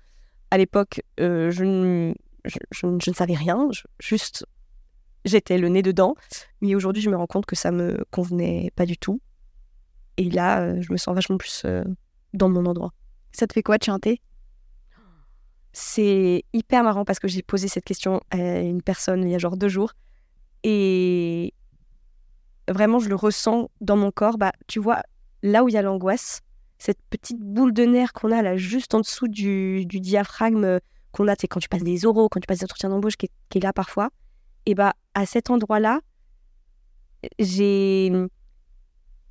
Speaker 3: À l'époque, euh, je, je, je ne- savais rien, juste j'étais le nez dedans. Mais aujourd'hui, je me rends compte que ça me convenait pas du tout. Et là, euh, je me sens vachement plus euh, dans mon endroit.
Speaker 2: Ça te fait quoi de chanter?
Speaker 3: C'est hyper marrant parce que j'ai posé cette question à une personne il y a genre deux jours. Et vraiment, je le ressens dans mon corps. Bah, tu vois, là où il y a l'angoisse, cette petite boule de nerf qu'on a là juste en dessous du, du diaphragme euh, qu'on a, c'est quand tu passes des oraux, quand tu passes des entretiens d'embauche qui, qui est là parfois. Et bah, à cet endroit-là, j'ai.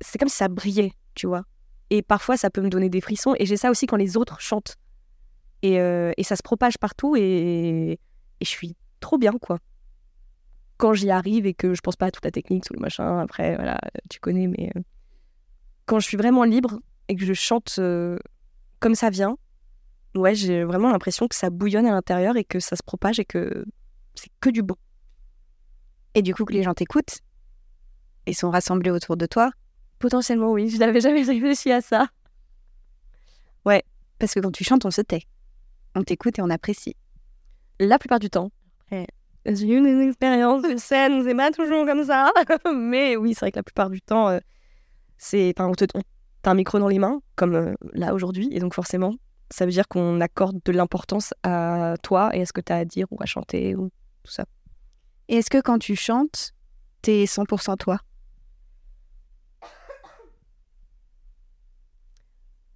Speaker 3: C'est comme si ça brillait, tu vois. Et parfois, ça peut me donner des frissons. Et j'ai ça aussi quand les autres chantent. Et, euh, et ça se propage partout et, et je suis trop bien, quoi. Quand j'y arrive et que je pense pas à toute la technique, tout le machin, après, voilà, tu connais, mais euh, quand je suis vraiment libre et que je chante euh, comme ça vient, ouais, j'ai vraiment l'impression que ça bouillonne à l'intérieur et que ça se propage et que c'est que du bon.
Speaker 2: Et du coup, que les gens t'écoutent et sont rassemblés autour de toi.
Speaker 3: Potentiellement, oui, je n'avais jamais réfléchi à ça.
Speaker 2: Parce que quand tu chantes, on se tait. On t'écoute et on apprécie.
Speaker 3: La plupart du temps. J'ai eu une expérience de scène, c'est pas toujours comme ça. Mais oui, c'est vrai que la plupart du temps, euh, c'est. Enfin, on te- t'as un micro dans les mains, comme euh, là aujourd'hui, et donc forcément, ça veut dire qu'on accorde de l'importance à toi et à ce que tu as à dire ou à chanter ou tout ça.
Speaker 2: Et est-ce que quand tu chantes, t'es 100% toi?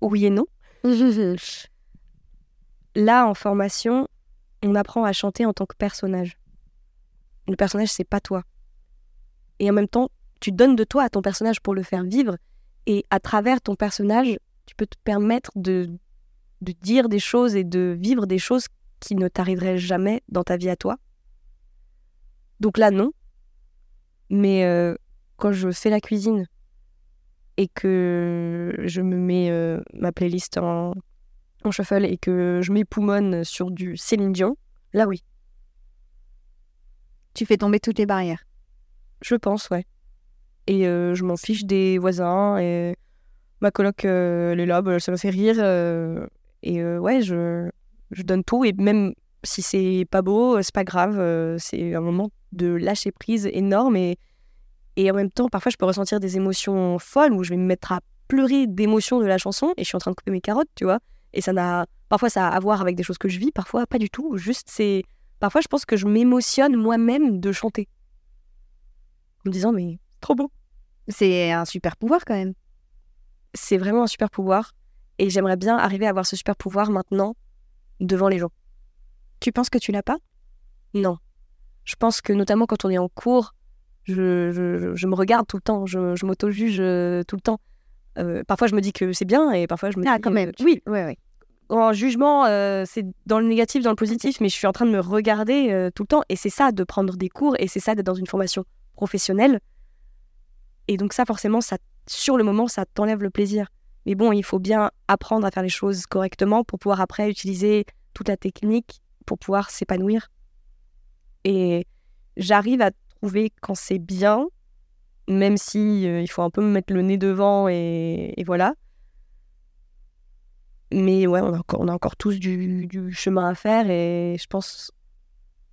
Speaker 3: Oui et non. Là, en formation, on apprend à chanter en tant que personnage. Le personnage, c'est pas toi. Et en même temps, tu donnes de toi à ton personnage pour le faire vivre. Et à travers ton personnage, tu peux te permettre de, de dire des choses et de vivre des choses qui ne t'arriveraient jamais dans ta vie à toi. Donc là, non. Mais euh, quand je fais la cuisine et que je me mets euh, ma playlist en, en shuffle et que je m'époumonne sur du Céline Dion, là oui,
Speaker 2: Tu fais tomber toutes les barrières.
Speaker 3: je pense, ouais. Et euh, je m'en fiche des voisins et ma coloc, elle est là, bah, ça me fait rire. et ouais, je, je donne tout et même si c'est pas beau, c'est pas grave, c'est un moment de lâcher prise énorme et, et en même temps, parfois, je peux ressentir des émotions folles où je vais me mettre à pleurer d'émotions de la chanson et je suis en train de couper mes carottes, tu vois. Et ça n'a. Parfois, ça a à voir avec des choses que je vis, parfois, pas du tout. Juste, c'est. Parfois, je pense que je m'émotionne moi-même de chanter. En me disant, mais trop beau.
Speaker 2: C'est un super pouvoir quand même.
Speaker 3: C'est vraiment un super pouvoir. Et j'aimerais bien arriver à avoir ce super pouvoir maintenant devant les gens.
Speaker 2: Tu penses que tu l'as pas?
Speaker 3: Non. Je pense que notamment quand on est en cours, je, je, je me regarde tout le temps, je, je m'auto-juge euh, tout le temps. Euh, parfois, je me dis que c'est bien et parfois, je me
Speaker 2: Ah,
Speaker 3: dis.
Speaker 2: quand même.
Speaker 3: euh, oui,
Speaker 2: Ouais, ouais.
Speaker 3: en jugement, euh, c'est dans le négatif, dans le positif, mais je suis en train de me regarder euh, tout le temps. Et c'est ça de prendre des cours et c'est ça d'être dans une formation professionnel. Et donc ça, forcément, ça, sur le moment, ça t'enlève le plaisir. Mais bon, il faut bien apprendre à faire les choses correctement pour pouvoir après utiliser toute la technique pour pouvoir s'épanouir. Et j'arrive à trouver quand c'est bien, même si euh, il faut un peu me mettre le nez devant et, voilà. Mais ouais, on a encore, on a encore tous du, du, chemin à faire et je pense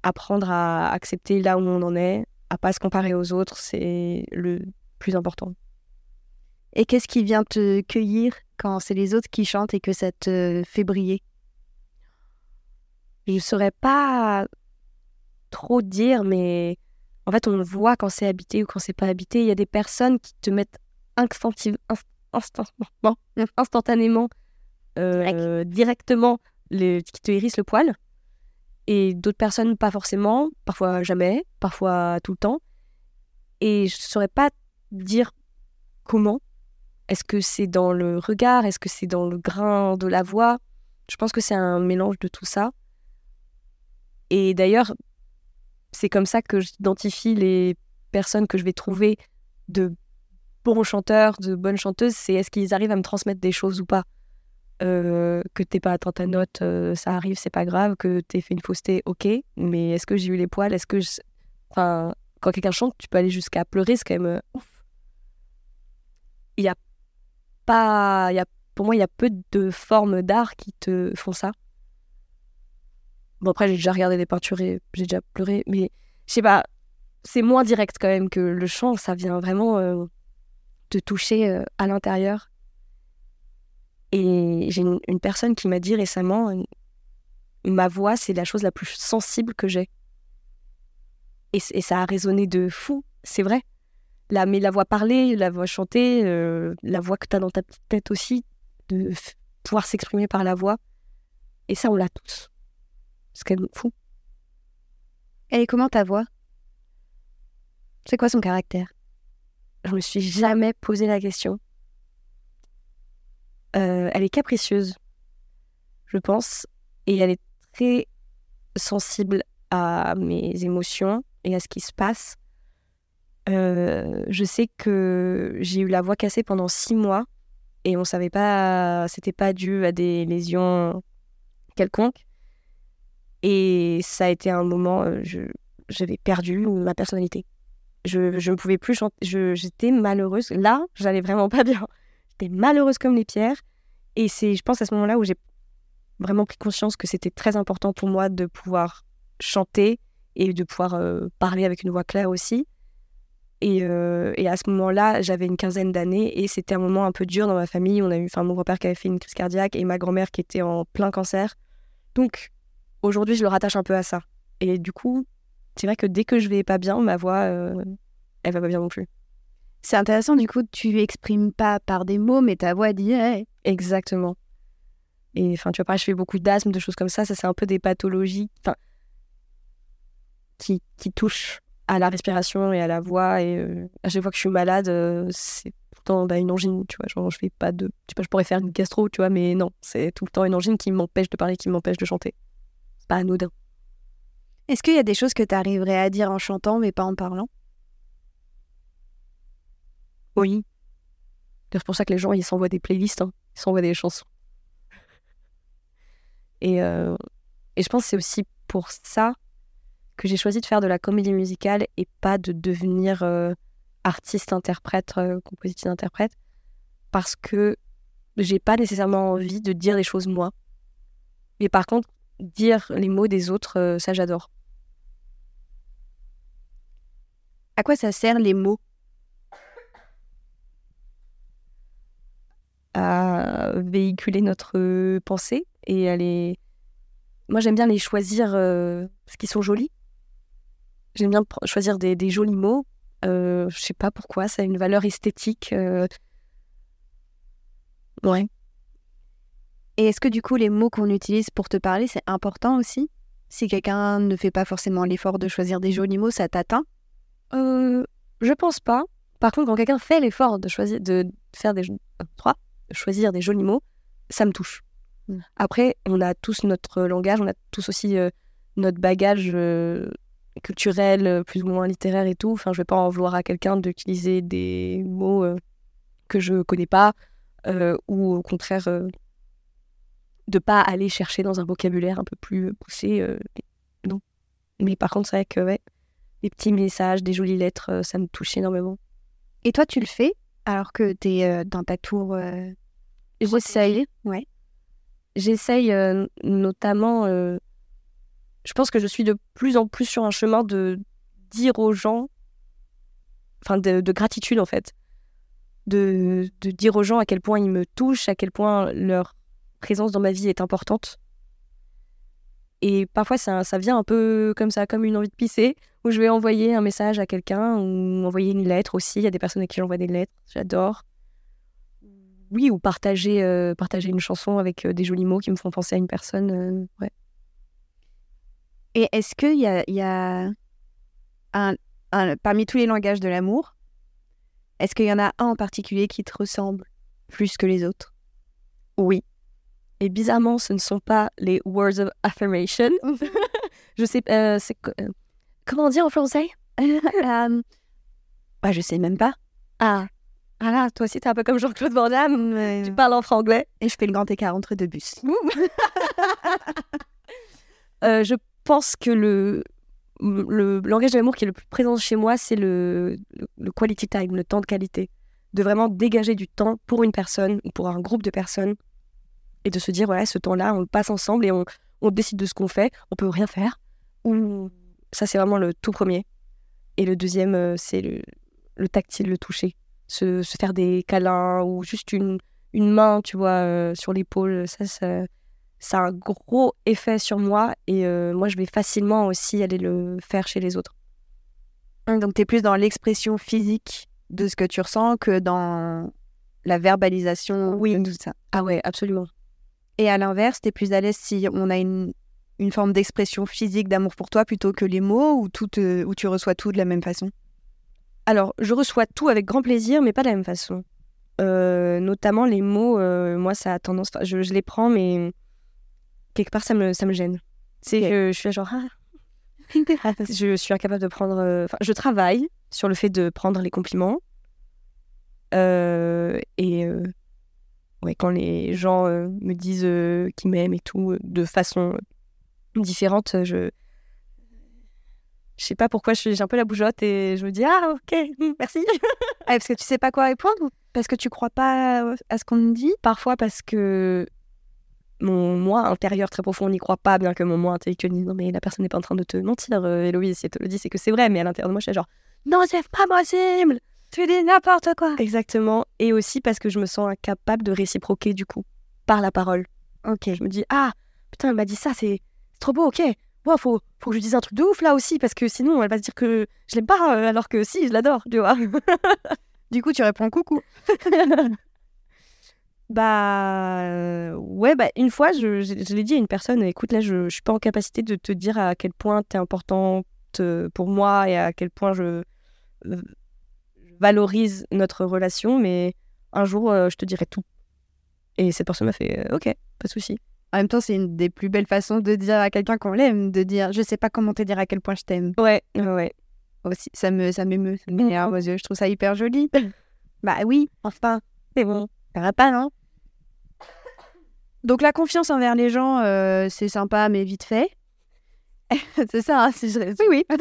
Speaker 3: apprendre à accepter là où on en est, à pas se comparer aux autres, c'est le plus important.
Speaker 2: Et qu'est-ce qui vient te cueillir quand c'est les autres qui chantent et que ça te fait briller?
Speaker 3: Je ne saurais pas trop dire, mais en fait, on voit quand c'est habité ou quand c'est pas habité. Il y a des personnes qui te mettent instantanément, euh, directement, les, qui te hérissent le poil. Et d'autres personnes, pas forcément, parfois jamais, parfois tout le temps. Et je ne saurais pas dire comment. Est-ce que c'est dans le regard? Est-ce que c'est dans le grain de la voix? Je pense que c'est un mélange de tout ça. Et d'ailleurs, c'est comme ça que j'identifie les personnes que je vais trouver de bons chanteurs, de bonnes chanteuses. C'est est-ce qu'ils arrivent à me transmettre des choses ou pas euh, que t'es pas à ta note, euh, ça arrive, c'est pas grave. Que t'aies fait une fausseté, ok. Mais est-ce que j'ai eu les poils Est-ce que enfin, quand quelqu'un chante, tu peux aller jusqu'à pleurer, c'est quand même euh, ouf. Il y a pas, il y a, pour moi, il y a peu de formes d'art qui te font ça. Bon après, j'ai déjà regardé des peintures et j'ai déjà pleuré, mais je sais pas, c'est moins direct quand même que le chant. Ça vient vraiment te toucher à l'intérieur et j'ai une, personne qui m'a dit récemment, ma voix, c'est la chose la plus sensible que j'ai. Et, ça a résonné de fou, c'est vrai. La, mais la voix parlée, la voix chantée, euh, la voix que tu as dans ta petite tête aussi, de pouvoir s'exprimer par la voix. Et ça, on l'a tous. C'est quand même fou.
Speaker 2: Et comment ta voix? C'est quoi son caractère?
Speaker 3: Je me suis jamais posé la question. Euh, elle est capricieuse, je pense, et elle est très sensible à mes émotions et à ce qui se passe. Euh, je sais que j'ai eu la voix cassée pendant six mois et on savait pas, c'était pas dû à des lésions quelconques. Et ça a été un moment, euh, j'avais perdu ma personnalité. Je, ne pouvais plus chanter, j'étais malheureuse. Là, j'allais vraiment pas bien. J'étais malheureuse comme les pierres. Et c'est, je pense, à ce moment-là où j'ai vraiment pris conscience que c'était très important pour moi de pouvoir chanter et de pouvoir euh, parler avec une voix claire aussi. Et, euh, et à ce moment-là, j'avais une quinzaine d'années et c'était un moment un peu dur dans ma famille. On a eu, enfin, mon grand-père qui avait fait une crise cardiaque et ma grand-mère qui était en plein cancer. Donc, aujourd'hui, je le rattache un peu à ça. Et du coup, c'est vrai que dès que je vais pas bien, ma voix, euh, elle va pas bien non plus.
Speaker 2: C'est intéressant, du coup, tu exprimes pas par des mots, mais ta voix dit
Speaker 3: Exactement. Et enfin, tu vois, pareil, je fais beaucoup d'asthme, de choses comme ça. Ça, c'est un peu des pathologies qui, qui touchent à la respiration et à la voix. Et euh, à chaque fois que je suis malade, euh, c'est tout le temps bah, une angine, tu vois. Genre, je fais pas de. Tu vois, je pourrais faire une gastro, tu vois, mais non, c'est tout le temps une angine qui m'empêche de parler, qui m'empêche de chanter. Pas anodin.
Speaker 2: Est-ce qu'il y a des choses que tu arriverais à dire en chantant, mais pas en parlant?
Speaker 3: Oui. C'est pour ça que les gens, ils s'envoient des playlists, hein. ils s'envoient des chansons. Et, euh, et je pense que c'est aussi pour ça que j'ai choisi de faire de la comédie musicale et pas de devenir euh, artiste, interprète, euh, compositrice, interprète, parce que j'ai pas nécessairement envie de dire les choses moi. Mais par contre, dire les mots des autres, ça j'adore.
Speaker 2: À quoi ça sert les mots?
Speaker 3: À véhiculer notre pensée et à les... Moi, j'aime bien les choisir euh, parce qu'ils sont jolis. J'aime bien choisir des, des, jolis mots. Euh, je sais pas pourquoi, ça a une valeur esthétique. Euh. Ouais.
Speaker 2: Et est-ce que du coup, les mots qu'on utilise pour te parler, c'est important aussi? Si quelqu'un ne fait pas forcément l'effort de choisir des jolis mots, ça t'atteint?
Speaker 3: Euh, Je pense pas. Par contre, quand quelqu'un fait l'effort de choisir de faire des trois, choisir des jolis mots, ça me touche. Mm. Après, on a tous notre langage, on a tous aussi euh, notre bagage euh, culturel, euh, plus ou moins littéraire et tout. Enfin, je vais pas en vouloir à quelqu'un d'utiliser des mots euh, que je connais pas euh, ou au contraire euh, de pas aller chercher dans un vocabulaire un peu plus poussé. euh, non. Mais par contre, c'est vrai que ouais, des petits messages, des jolies lettres, euh, ça me touche énormément.
Speaker 2: Et toi, tu le fais alors que tu es dans ta tour euh,
Speaker 3: J'essaye.
Speaker 2: Ouais.
Speaker 3: J'essaye euh, notamment. euh, je pense que je suis de plus en plus sur un chemin de dire aux gens, enfin de, de gratitude en fait, de, de dire aux gens à quel point ils me touchent, à quel point leur présence dans ma vie est importante. Et parfois ça, ça vient un peu comme ça, comme une envie de pisser, où je vais envoyer un message à quelqu'un ou envoyer une lettre aussi. Il y a des personnes à qui j'envoie des lettres, j'adore. Oui, ou partager, euh, partager une chanson avec euh, des jolis mots qui me font penser à une personne. euh, ouais.
Speaker 2: Et est-ce qu'il y a, y a un- parmi tous les langages de l'amour, est-ce qu'il y en a un en particulier qui te ressemble plus que les autres?
Speaker 3: Oui. Et bizarrement, ce ne sont pas les words of affirmation. je sais, euh, euh, comment dire en français?
Speaker 2: Euh, bah, Je sais même pas.
Speaker 3: Ah, ah là, toi aussi, t'es un peu comme Jean-Claude Van Damme.
Speaker 2: Mais-
Speaker 3: Tu parles en franglais.
Speaker 2: Et je fais le grand écart entre deux bus.
Speaker 3: Euh, je pense que le, le langage de l'amour qui est le plus présent chez moi, c'est le, le, le quality time, le temps de qualité. De vraiment dégager du temps pour une personne ou pour un groupe de personnes et de se dire, voilà, ce temps-là, on le passe ensemble et on, on décide de ce qu'on fait. On peut rien faire. Ou ça, c'est vraiment le tout premier. Et le deuxième, euh, c'est le, le tactile, le toucher. Se, se faire des câlins ou juste une, une main, tu vois, euh, sur l'épaule. Ça, ça, ça a un gros effet sur moi et euh, moi je vais facilement aussi aller le faire chez les autres.
Speaker 2: Donc, tu es plus dans l'expression physique de ce que tu ressens que dans la verbalisation
Speaker 3: Oui.
Speaker 2: de tout ça.
Speaker 3: Ah ouais, absolument.
Speaker 2: Et à l'inverse, tu es plus à l'aise si on a une, une forme d'expression physique d'amour pour toi plutôt que les mots ou, tout te- ou tu reçois tout de la même façon?
Speaker 3: Alors, je reçois tout avec grand plaisir, mais pas de la même façon. Euh, notamment les mots, euh, moi ça a tendance, je, je les prends, mais quelque part ça me, ça me gêne. C'est que je suis là genre, ah. je suis incapable de prendre. euh, Enfin, je travaille sur le fait de prendre les compliments. Euh, et ouais, quand les gens euh, me disent euh, qu'ils m'aiment et tout, euh, de façon différente, euh, je. Je sais pas pourquoi j'ai un peu la bougeotte et je me dis ah ok merci
Speaker 2: Ah, Parce que tu sais pas quoi répondre ou parce que tu crois pas à ce qu'on te dit?
Speaker 3: Parfois parce que mon moi intérieur très profond n'y croit pas bien que mon moi intellectuel dise non mais la personne n'est pas en train de te mentir euh, Héloïse si elle te le dit c'est que c'est vrai mais à l'intérieur de moi je suis genre non c'est pas possible
Speaker 2: Tu dis n'importe quoi.
Speaker 3: exactement et aussi parce que je me sens incapable de réciproquer du coup par la parole
Speaker 2: Ok.
Speaker 3: je me dis ah putain elle m'a dit ça c'est trop beau ok Wow, faut, faut que je dise un truc de ouf là aussi parce que sinon elle va se dire que je l'aime pas euh, alors que si je l'adore tu vois
Speaker 2: Du coup, tu réponds coucou.
Speaker 3: Bah euh, ouais, bah une fois, je, je, je l'ai dit à une personne, écoute, là, je, je suis pas en capacité de te dire à quel point tu es importante euh, pour moi et à quel point je valorise notre relation, mais un jour, euh, je te dirai tout. Et cette personne m'a fait, euh, ok, pas de souci.
Speaker 2: En même temps, c'est une des plus belles façons de dire à quelqu'un qu'on l'aime, de dire je sais pas comment te dire à quel point je t'aime.
Speaker 3: Ouais, ouais.
Speaker 2: Aussi, ça me ça m'émeut, ça m'énerve aux yeux. Je trouve ça hyper joli. bah oui, enfin,
Speaker 3: C'est bon.
Speaker 2: ça va pas, non? Donc la confiance envers les gens, euh, c'est sympa, mais vite fait. c'est ça, hein, si je.
Speaker 3: Oui, oui.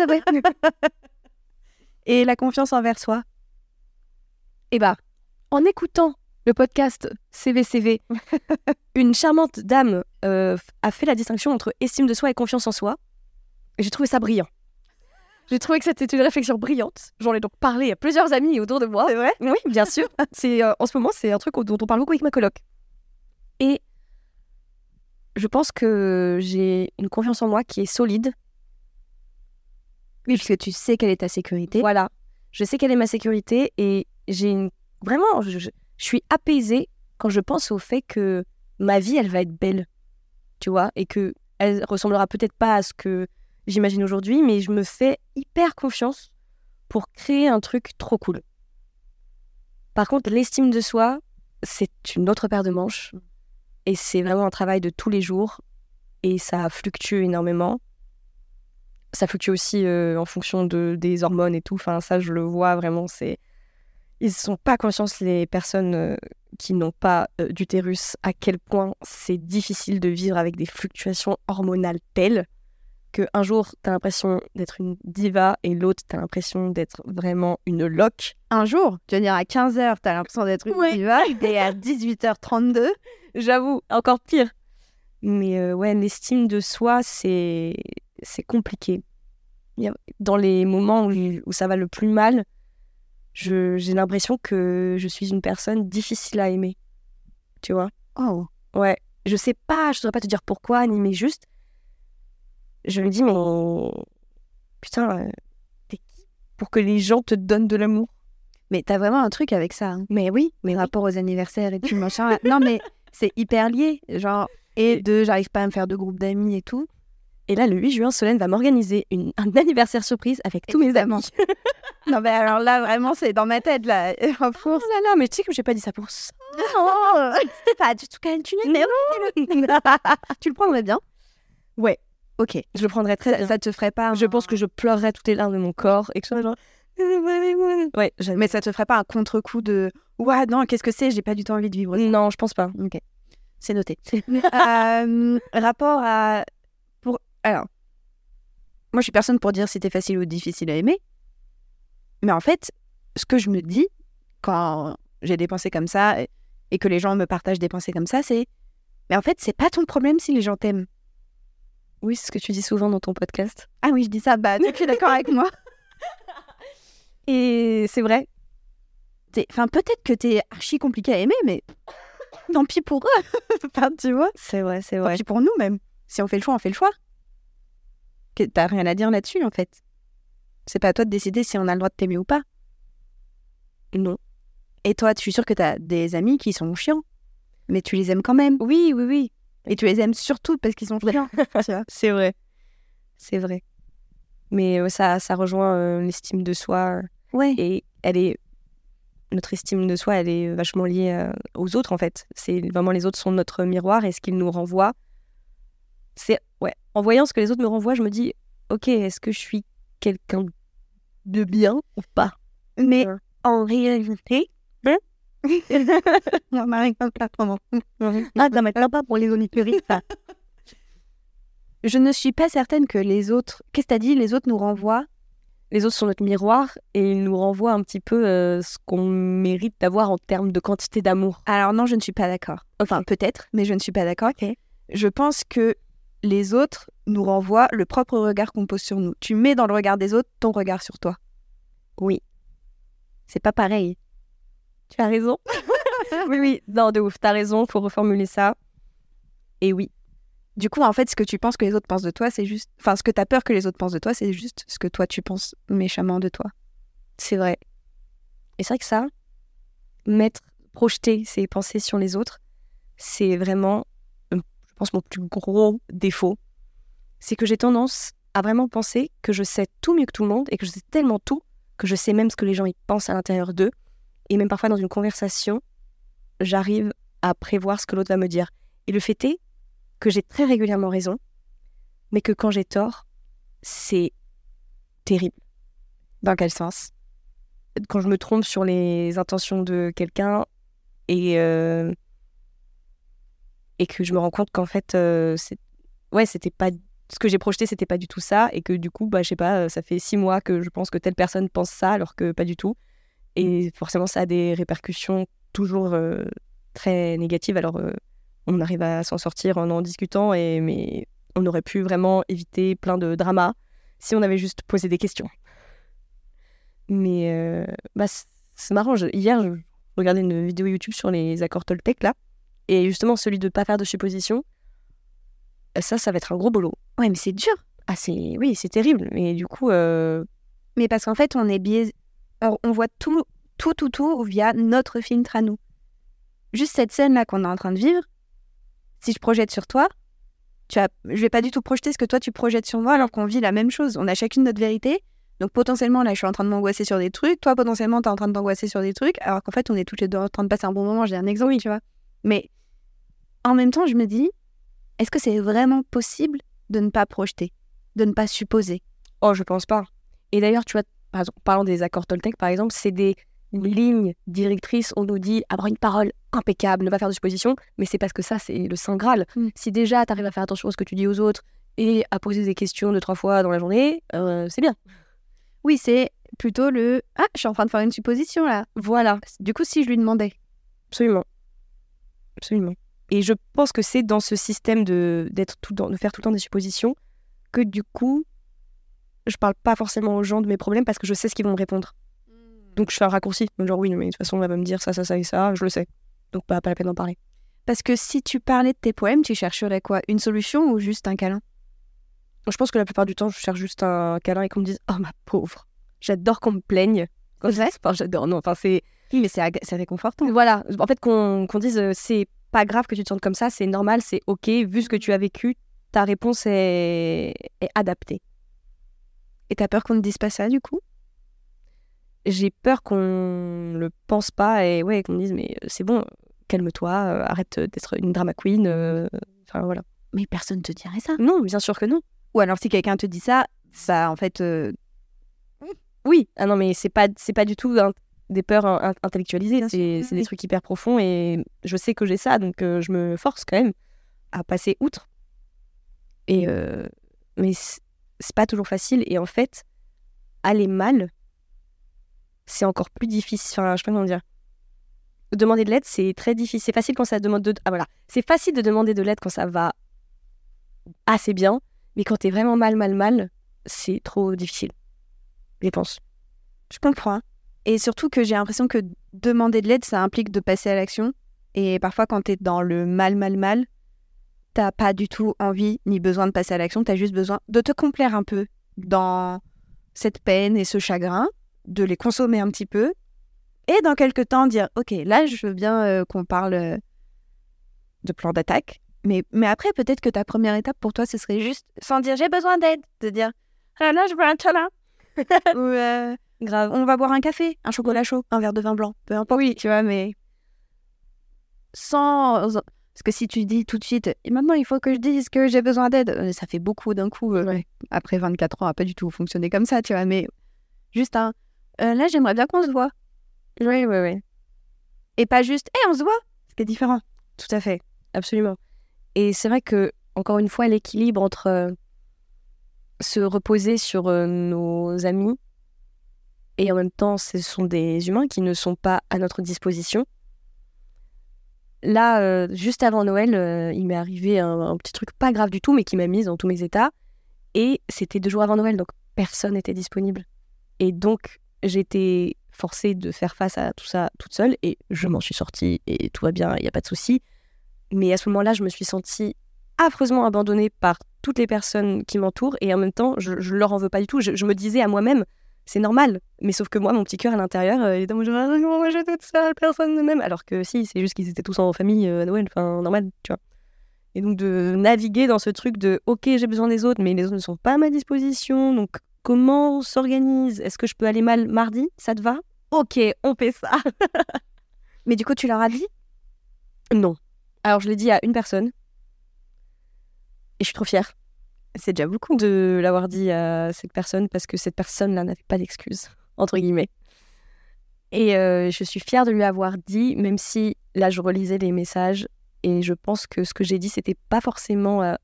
Speaker 2: Et la confiance envers soi.
Speaker 3: Et bah, en écoutant le podcast CVCV, une charmante dame euh, a fait la distinction entre estime de soi et confiance en soi. Et j'ai trouvé ça brillant. J'ai trouvé que c'était une réflexion brillante. J'en ai donc parlé à plusieurs amis autour de moi.
Speaker 2: C'est vrai?
Speaker 3: Oui, bien sûr. c'est euh, en ce moment, c'est un truc dont on parle beaucoup avec ma coloc. Et je pense que j'ai une confiance en moi qui est solide.
Speaker 2: Oui, parce que tu sais quelle est ta sécurité.
Speaker 3: Voilà. Je sais quelle est ma sécurité et j'ai une... vraiment, je, suis apaisée quand je pense au fait que ma vie, elle va être belle, tu vois, et que elle ressemblera peut-être pas à ce que j'imagine aujourd'hui, mais je me fais hyper confiance pour créer un truc trop cool. Par contre, l'estime de soi, c'est une autre paire de manches et c'est vraiment un travail de tous les jours et ça fluctue énormément. ça fluctue aussi euh, en fonction de, des hormones et tout. Enfin, ça, je le vois vraiment. C'est Ils ne sont pas conscients, les personnes euh, qui n'ont pas euh, d'utérus, à quel point c'est difficile de vivre avec des fluctuations hormonales telles que un jour, tu as l'impression d'être une diva et l'autre, tu as l'impression d'être vraiment une loque.
Speaker 2: Un jour, tu veux dire à 15h, tu as l'impression d'être une
Speaker 3: Ouais.
Speaker 2: diva, et à 18h32,
Speaker 3: J'avoue, encore pire. Mais euh, ouais, l'estime de soi, c'est compliqué. Dans les moments où, où ça va le plus mal, j'ai l'impression que je suis une personne difficile à aimer. Tu vois
Speaker 2: oh,
Speaker 3: Ouais. Je sais pas, je saurais pas te dire pourquoi, ni mais juste. Je me dis, mais. Putain, euh, t'es qui pour que les gens te donnent de l'amour?
Speaker 2: Mais t'as vraiment un truc avec ça. hein.
Speaker 3: Mais oui, mais
Speaker 2: Mes rapports aux anniversaires et tout, machin. non, mais c'est hyper lié. Genre, et de j'arrive pas à me faire de groupe d'amis et tout.
Speaker 3: Et là, le 8 juin, Solène va m'organiser une- un anniversaire surprise avec tous mes amis.
Speaker 2: Non, mais alors là, vraiment, c'est dans ma tête, là. En
Speaker 3: Oh là là, mais tu sais que j'ai pas dit ça pour ça.
Speaker 2: Oh, c'est pas du tout calculé. Mais tu le prendrais bien
Speaker 3: Ouais.
Speaker 2: Ok.
Speaker 3: Je le prendrais très
Speaker 2: Ça,
Speaker 3: bien.
Speaker 2: ça te ferait pas.
Speaker 3: Je pense que je pleurerais toutes les larmes de mon corps et que je serais genre. Ouais.
Speaker 2: Mais ça te ferait pas un contre-coup de. Ouah, non, qu'est-ce que c'est J'ai pas du tout envie de vivre ça.
Speaker 3: Non, je pense pas.
Speaker 2: Ok. C'est noté. Euh, rapport à. Alors. Moi, je suis personne pour dire si c'était facile ou difficile à aimer. Mais en fait, ce que je me dis quand j'ai des pensées comme ça et- que les gens me partagent des pensées comme ça, c'est. Mais en fait, c'est pas ton problème si les gens t'aiment.
Speaker 3: Oui, c'est ce que tu dis souvent dans ton podcast.
Speaker 2: Ah oui, je dis ça, bah, tu es d'accord avec moi.
Speaker 3: Et c'est vrai.
Speaker 2: Enfin, peut-être que t'es archi compliqué à aimer, mais tant pis pour eux. enfin, tu vois,
Speaker 3: C'est vrai, c'est
Speaker 2: tant
Speaker 3: vrai.
Speaker 2: pis pour nous même. Si on fait le choix, on fait le choix. Que- T'as rien à dire là-dessus, en fait. C'est pas à toi de décider si on a le droit de t'aimer ou pas.
Speaker 3: Non.
Speaker 2: Et toi, tu suis sûre que t'as des amis qui sont chiants, mais tu les aimes quand même.
Speaker 3: Oui, oui, oui.
Speaker 2: Et tu les aimes surtout parce qu'ils sont chiants.
Speaker 3: C'est vrai. C'est vrai. Mais euh, ça, ça rejoint euh, l'estime de soi.
Speaker 2: Ouais.
Speaker 3: Et elle est. Notre estime de soi, elle est vachement liée euh, aux autres, en fait. C'est vraiment les autres sont notre miroir et ce qu'ils nous renvoient. C'est. Ouais. En voyant ce que les autres me renvoient, je me dis, ok, est-ce que je suis quelqu'un de bien ou pas?
Speaker 2: Mais
Speaker 3: Ouais.
Speaker 2: en réalité.
Speaker 3: Hein?
Speaker 2: Non, Marie, pas.
Speaker 3: Ah, ça m'aide pas pour les onipéristes.
Speaker 2: Je ne suis pas certaine que les autres. Qu'est-ce que t'as dit? Les autres nous renvoient.
Speaker 3: Les autres sont notre miroir et ils nous renvoient un petit peu euh, ce qu'on mérite d'avoir en termes de quantité d'amour.
Speaker 2: Alors non, je ne suis pas d'accord. Enfin, peut-être, mais je ne suis pas d'accord. Je pense que les autres nous renvoient le propre regard qu'on pose sur nous. Tu mets dans le regard des autres ton regard sur toi.
Speaker 3: Oui.
Speaker 2: C'est pas pareil.
Speaker 3: Tu as raison. oui, oui, non, de ouf, t'as raison, faut reformuler ça. Et oui,
Speaker 2: Du coup, en fait, ce que tu penses que les autres pensent de toi, c'est juste. Enfin, ce que t'as peur que les autres pensent de toi, c'est juste ce que toi tu penses méchamment de toi.
Speaker 3: c'est vrai. Et c'est vrai que ça, mettre, projeter ses pensées sur les autres, c'est vraiment, mon plus gros défaut. C'est que j'ai tendance à vraiment penser que je sais tout mieux que tout le monde et que je sais tellement tout que je sais même ce que les gens y pensent à l'intérieur d'eux. Et même parfois dans une conversation, j'arrive à prévoir ce que l'autre va me dire. Et le fait est que j'ai très régulièrement raison, mais que quand j'ai tort, c'est terrible.
Speaker 2: Dans quel sens?
Speaker 3: Quand je me trompe sur les intentions de quelqu'un et, euh, et que je me rends compte qu'en fait, euh, ouais, c'était pas ce que j'ai projeté, c'était pas du tout ça, et que du coup, bah, je sais pas, euh, ça fait six mois que je pense que telle personne pense ça, alors que pas du tout. Et forcément, ça a des répercussions toujours euh, très négatives. Alors, on arrive à s'en sortir en en discutant, et, mais on aurait pu vraiment éviter plein de dramas si on avait juste posé des questions. Mais bah, c'est marrant. hier, je regardais une vidéo YouTube sur les accords Toltec, là. Et justement, celui de pas faire de suppositions, ça, ça va être un gros boulot.
Speaker 2: Ouais, mais c'est dur.
Speaker 3: Ah, c'est... Oui, c'est terrible. Mais du coup, euh,
Speaker 2: Mais parce qu'en fait, on est biaisé. On, on voit tout, tout, tout, tout via notre filtre à nous. Juste cette scène-là qu'on est en train de vivre, si je projette sur toi, tu as... je vais pas du tout projeter ce que toi tu projettes sur moi alors qu'on vit la même chose. On a chacune notre vérité. Donc potentiellement, là, je suis en train de m'angoisser sur des trucs. Toi, potentiellement, tu es en train de t'angoisser sur des trucs. Alors qu'en fait, on est toutes les deux en train de passer un bon moment. J'ai un exemple, tu vois. Mais en même temps, je me dis, est-ce que c'est vraiment possible de ne pas projeter, de ne pas supposer?
Speaker 3: Oh, je pense pas. Et d'ailleurs, tu vois, par exemple, parlant des accords Toltec, par exemple, c'est des lignes directrices. On nous dit avoir une parole impeccable, ne pas faire de suppositions, mais c'est parce que ça, c'est le Saint Graal.
Speaker 2: Mm.
Speaker 3: Si déjà, tu arrives à faire attention à ce que tu dis aux autres et à poser des questions deux, trois fois dans la journée, euh, c'est bien.
Speaker 2: Oui, c'est plutôt le Ah, je suis en train de faire une supposition là.
Speaker 3: Voilà,
Speaker 2: Du coup, si je lui demandais.
Speaker 3: absolument. Absolument. Et je pense que c'est dans ce système de, d'être tout temps- de faire tout le temps des suppositions que du coup, je parle pas forcément aux gens de mes problèmes parce que je sais ce qu'ils vont me répondre. Donc je fais un raccourci. Genre oui, mais de toute façon, elle va me dire ça, ça, ça et ça, je le sais. Donc pas, pas la peine d'en parler.
Speaker 2: Parce que si tu parlais de tes poèmes, tu chercherais quoi? Une solution ou juste un câlin?
Speaker 3: Je pense que la plupart du temps, je cherche juste un câlin et qu'on me dise Oh ma pauvre. J'adore qu'on me plaigne. Quand Enfin, j'adore. Non, enfin, c'est.
Speaker 2: Oui, mais c'est ag- c'est réconfortant.
Speaker 3: Voilà. En fait, qu'on qu'on dise euh, C'est pas grave que tu te sentes comme ça, c'est normal, c'est OK. Vu ce que tu as vécu, ta réponse est, est adaptée.
Speaker 2: Et t'as peur qu'on ne dise pas ça du coup?
Speaker 3: J'ai peur qu'on le pense pas et ouais, qu'on me dise Mais euh, c'est bon, calme-toi, euh, arrête d'être une drama queen. euh, Enfin, voilà.
Speaker 2: Mais personne te dirait ça.
Speaker 3: Non, bien sûr que non.
Speaker 2: Ou alors si quelqu'un te dit ça, ça en fait. euh,
Speaker 3: Oui, ah non, mais c'est pas, c'est pas du tout un- des peurs in- in- intellectualisées, c'est
Speaker 2: oui.
Speaker 3: des trucs hyper profonds et je sais que j'ai ça, donc euh, je me force quand même à passer outre. Et euh, mais c'est pas toujours facile et en fait, aller mal, c'est encore plus difficile. Enfin, je sais pas comment dire. Demander de l'aide, c'est très difficile. C'est facile quand ça demande de. Ah voilà, c'est facile de demander de l'aide quand ça va assez bien, mais quand t'es vraiment mal, mal, mal, c'est trop difficile. Je pense.
Speaker 2: Je comprends. Et surtout que j'ai l'impression que demander de l'aide, ça implique de passer à l'action. Et parfois, quand t'es dans le mal, mal, mal, t'as pas du tout envie ni besoin de passer à l'action. T'as juste besoin de te complaire un peu dans cette peine et ce chagrin, de les consommer un petit peu. Et dans quelques temps, dire Ok, là, je veux bien euh, qu'on parle euh, de plan d'attaque. Mais, mais après, peut-être que ta première étape pour toi, ce serait juste, sans dire j'ai besoin d'aide, de dire Ah là, je veux un câlin. Ou, euh,
Speaker 3: Grave.
Speaker 2: on va boire un café, un chocolat chaud, un verre de vin blanc, peu importe, oui. tu vois, mais sans... Parce que si tu dis tout de suite, et maintenant il faut que je dise que j'ai besoin d'aide, euh, ça fait beaucoup d'un coup. euh, Après 24 ans, a pas du tout fonctionné comme ça, tu vois, mais juste un... euh, là, j'aimerais bien qu'on se voit.
Speaker 3: Oui, oui, oui.
Speaker 2: Et pas juste, hé, on se voit Ce qui est différent.
Speaker 3: Tout à fait. Absolument. Et c'est vrai que, encore une fois, l'équilibre entre euh, se reposer sur nos amis et en même temps, ce sont des humains qui ne sont pas à notre disposition. Là, euh, juste avant Noël, euh, il m'est arrivé un, petit truc pas grave du tout, mais qui m'a mise dans tous mes états. Et c'était deux jours avant Noël, donc personne n'était disponible. Et donc, j'étais forcée de faire face à tout ça toute seule, et je m'en suis sortie, et tout va bien, il n'y a pas de souci. Mais à ce moment-là, je me suis sentie affreusement abandonnée par toutes les personnes qui m'entourent, et en même temps, je, je leur en veux pas du tout. Je me disais à moi-même, c'est normal. Mais sauf que moi, mon petit cœur à l'intérieur, euh, il était en mode, Ah, moi, j'ai toute seule, personne ne m'aime. Alors que si, c'est juste qu'ils étaient tous en famille euh, à Noël, enfin, normal, tu vois. Et donc de naviguer dans ce truc de, ok, j'ai besoin des autres, mais les autres ne sont pas à ma disposition, donc comment on s'organise? Est-ce que je peux aller mal mardi? Ça te va? Ok, on fait ça.
Speaker 2: Mais du coup, tu leur as dit?
Speaker 3: Non. Alors je l'ai dit à une personne. Et je suis trop fière
Speaker 2: C'est déjà beaucoup.
Speaker 3: de l'avoir dit à cette personne parce que cette personne-là n'avait pas d'excuses, entre guillemets. Et euh, je suis fière de lui avoir dit, même si là je relisais les messages et je pense que ce que j'ai dit, c'était pas forcément. euh,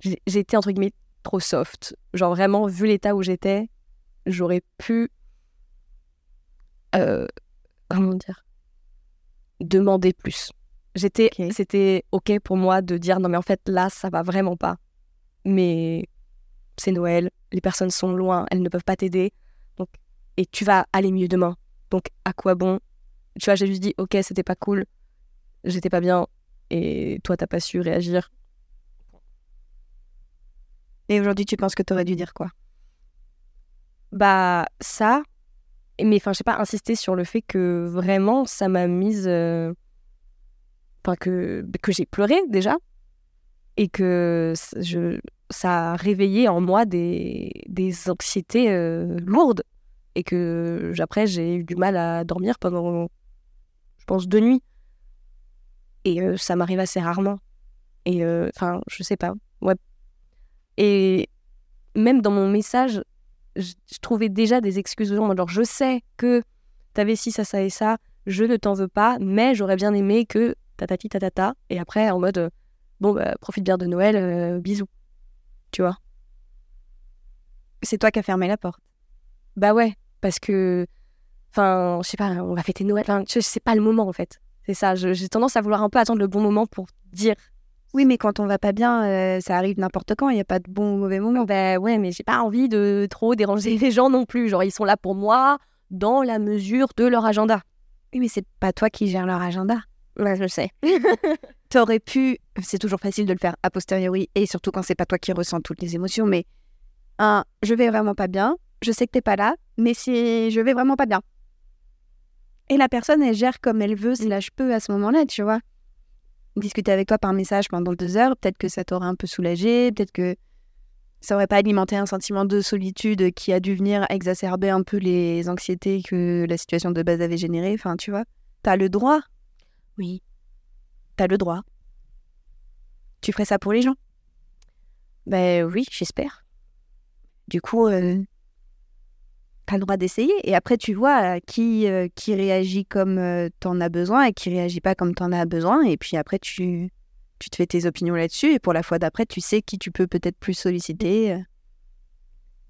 Speaker 3: j'ai- J'étais entre guillemets trop soft. Genre vraiment, vu l'état où j'étais, j'aurais pu. euh, comment dire Demander plus. J'étais, c'était ok pour moi de dire non mais en fait là ça va vraiment pas. Mais c'est Noël, les personnes sont loin, elles ne peuvent pas t'aider. Donc et tu vas aller mieux demain. Donc à quoi bon? Tu vois, j'ai juste dit ok c'était pas cool, j'étais pas bien et toi t'as pas su réagir.
Speaker 2: Et aujourd'hui, tu penses que tu aurais dû dire quoi?
Speaker 3: Bah ça, mais enfin je sais pas insister sur le fait que vraiment ça m'a mise, euh, enfin que que j'ai pleuré déjà et que je ça a réveillé en moi des anxiétés euh, lourdes et que après j'ai eu du mal à dormir pendant je pense deux nuits. Et euh, ça m'arrive assez rarement. Et euh, enfin je sais pas. Ouais. Et même dans mon message je, trouvais déjà des excuses aux. Genre, je sais que t'avais ci, ça, ça et ça, je ne t'en veux pas, mais j'aurais bien aimé que tatati. Et après, en mode, euh, bon, bah, profite bien de Noël, euh, bisous. Tu vois
Speaker 2: C'est toi qui as fermé la porte.
Speaker 3: Bah ouais, parce que, enfin, je sais pas, on va fêter Noël. Enfin, c'est pas le moment en fait. C'est ça. J'ai tendance à vouloir un peu attendre le bon moment pour dire.
Speaker 2: Oui, mais quand on va pas bien, euh, ça arrive n'importe quand. Il n'y a pas de bon ou mauvais moment.
Speaker 3: Bah ouais, mais j'ai pas envie de trop déranger les gens non plus. Genre, ils sont là pour moi dans la mesure de leur agenda.
Speaker 2: Oui, mais c'est pas toi qui gères leur agenda.
Speaker 3: Ouais, je sais.
Speaker 2: T'aurais pu, c'est toujours facile de le faire a posteriori, et surtout quand c'est pas toi qui ressens toutes les émotions, mais un, je vais vraiment pas bien, je sais que t'es pas là, mais si je vais vraiment pas bien. Et la personne, elle gère comme elle veut, slash peut à ce moment-là, tu vois. Discuter avec toi par message pendant deux heures, peut-être que ça t'aurait un peu soulagé, peut-être que ça aurait pas alimenté un sentiment de solitude qui a dû venir exacerber un peu les anxiétés que la situation de base avait générées. Enfin, tu vois, t'as le droit
Speaker 3: Oui.
Speaker 2: T'as le droit. Tu ferais ça pour les gens?
Speaker 3: Bah oui, j'espère.
Speaker 2: Du coup, euh, t'as le droit d'essayer. Et après, tu vois euh, qui, euh, qui réagit comme t'en as besoin et qui réagit pas comme t'en as besoin. Et puis après, tu, tu te fais tes opinions là-dessus. Et pour la fois d'après, tu sais qui tu peux peut-être plus solliciter.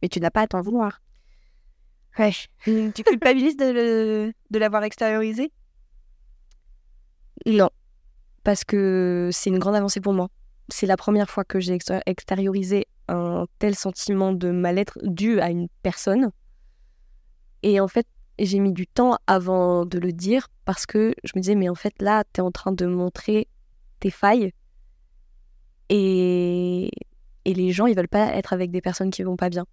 Speaker 2: Mais tu n'as pas à t'en vouloir. Ouais. tu culpabilises de, le- de l'avoir extériorisé?
Speaker 3: Non. Parce que c'est une grande avancée pour moi. C'est la première fois que j'ai exté- extériorisé un tel sentiment de mal-être dû à une personne. Et en fait, j'ai mis du temps avant de le dire parce que je me disais, mais en fait, là, tu es en train de montrer tes failles. Et, et les gens, ils veulent pas être avec des personnes qui vont pas bien.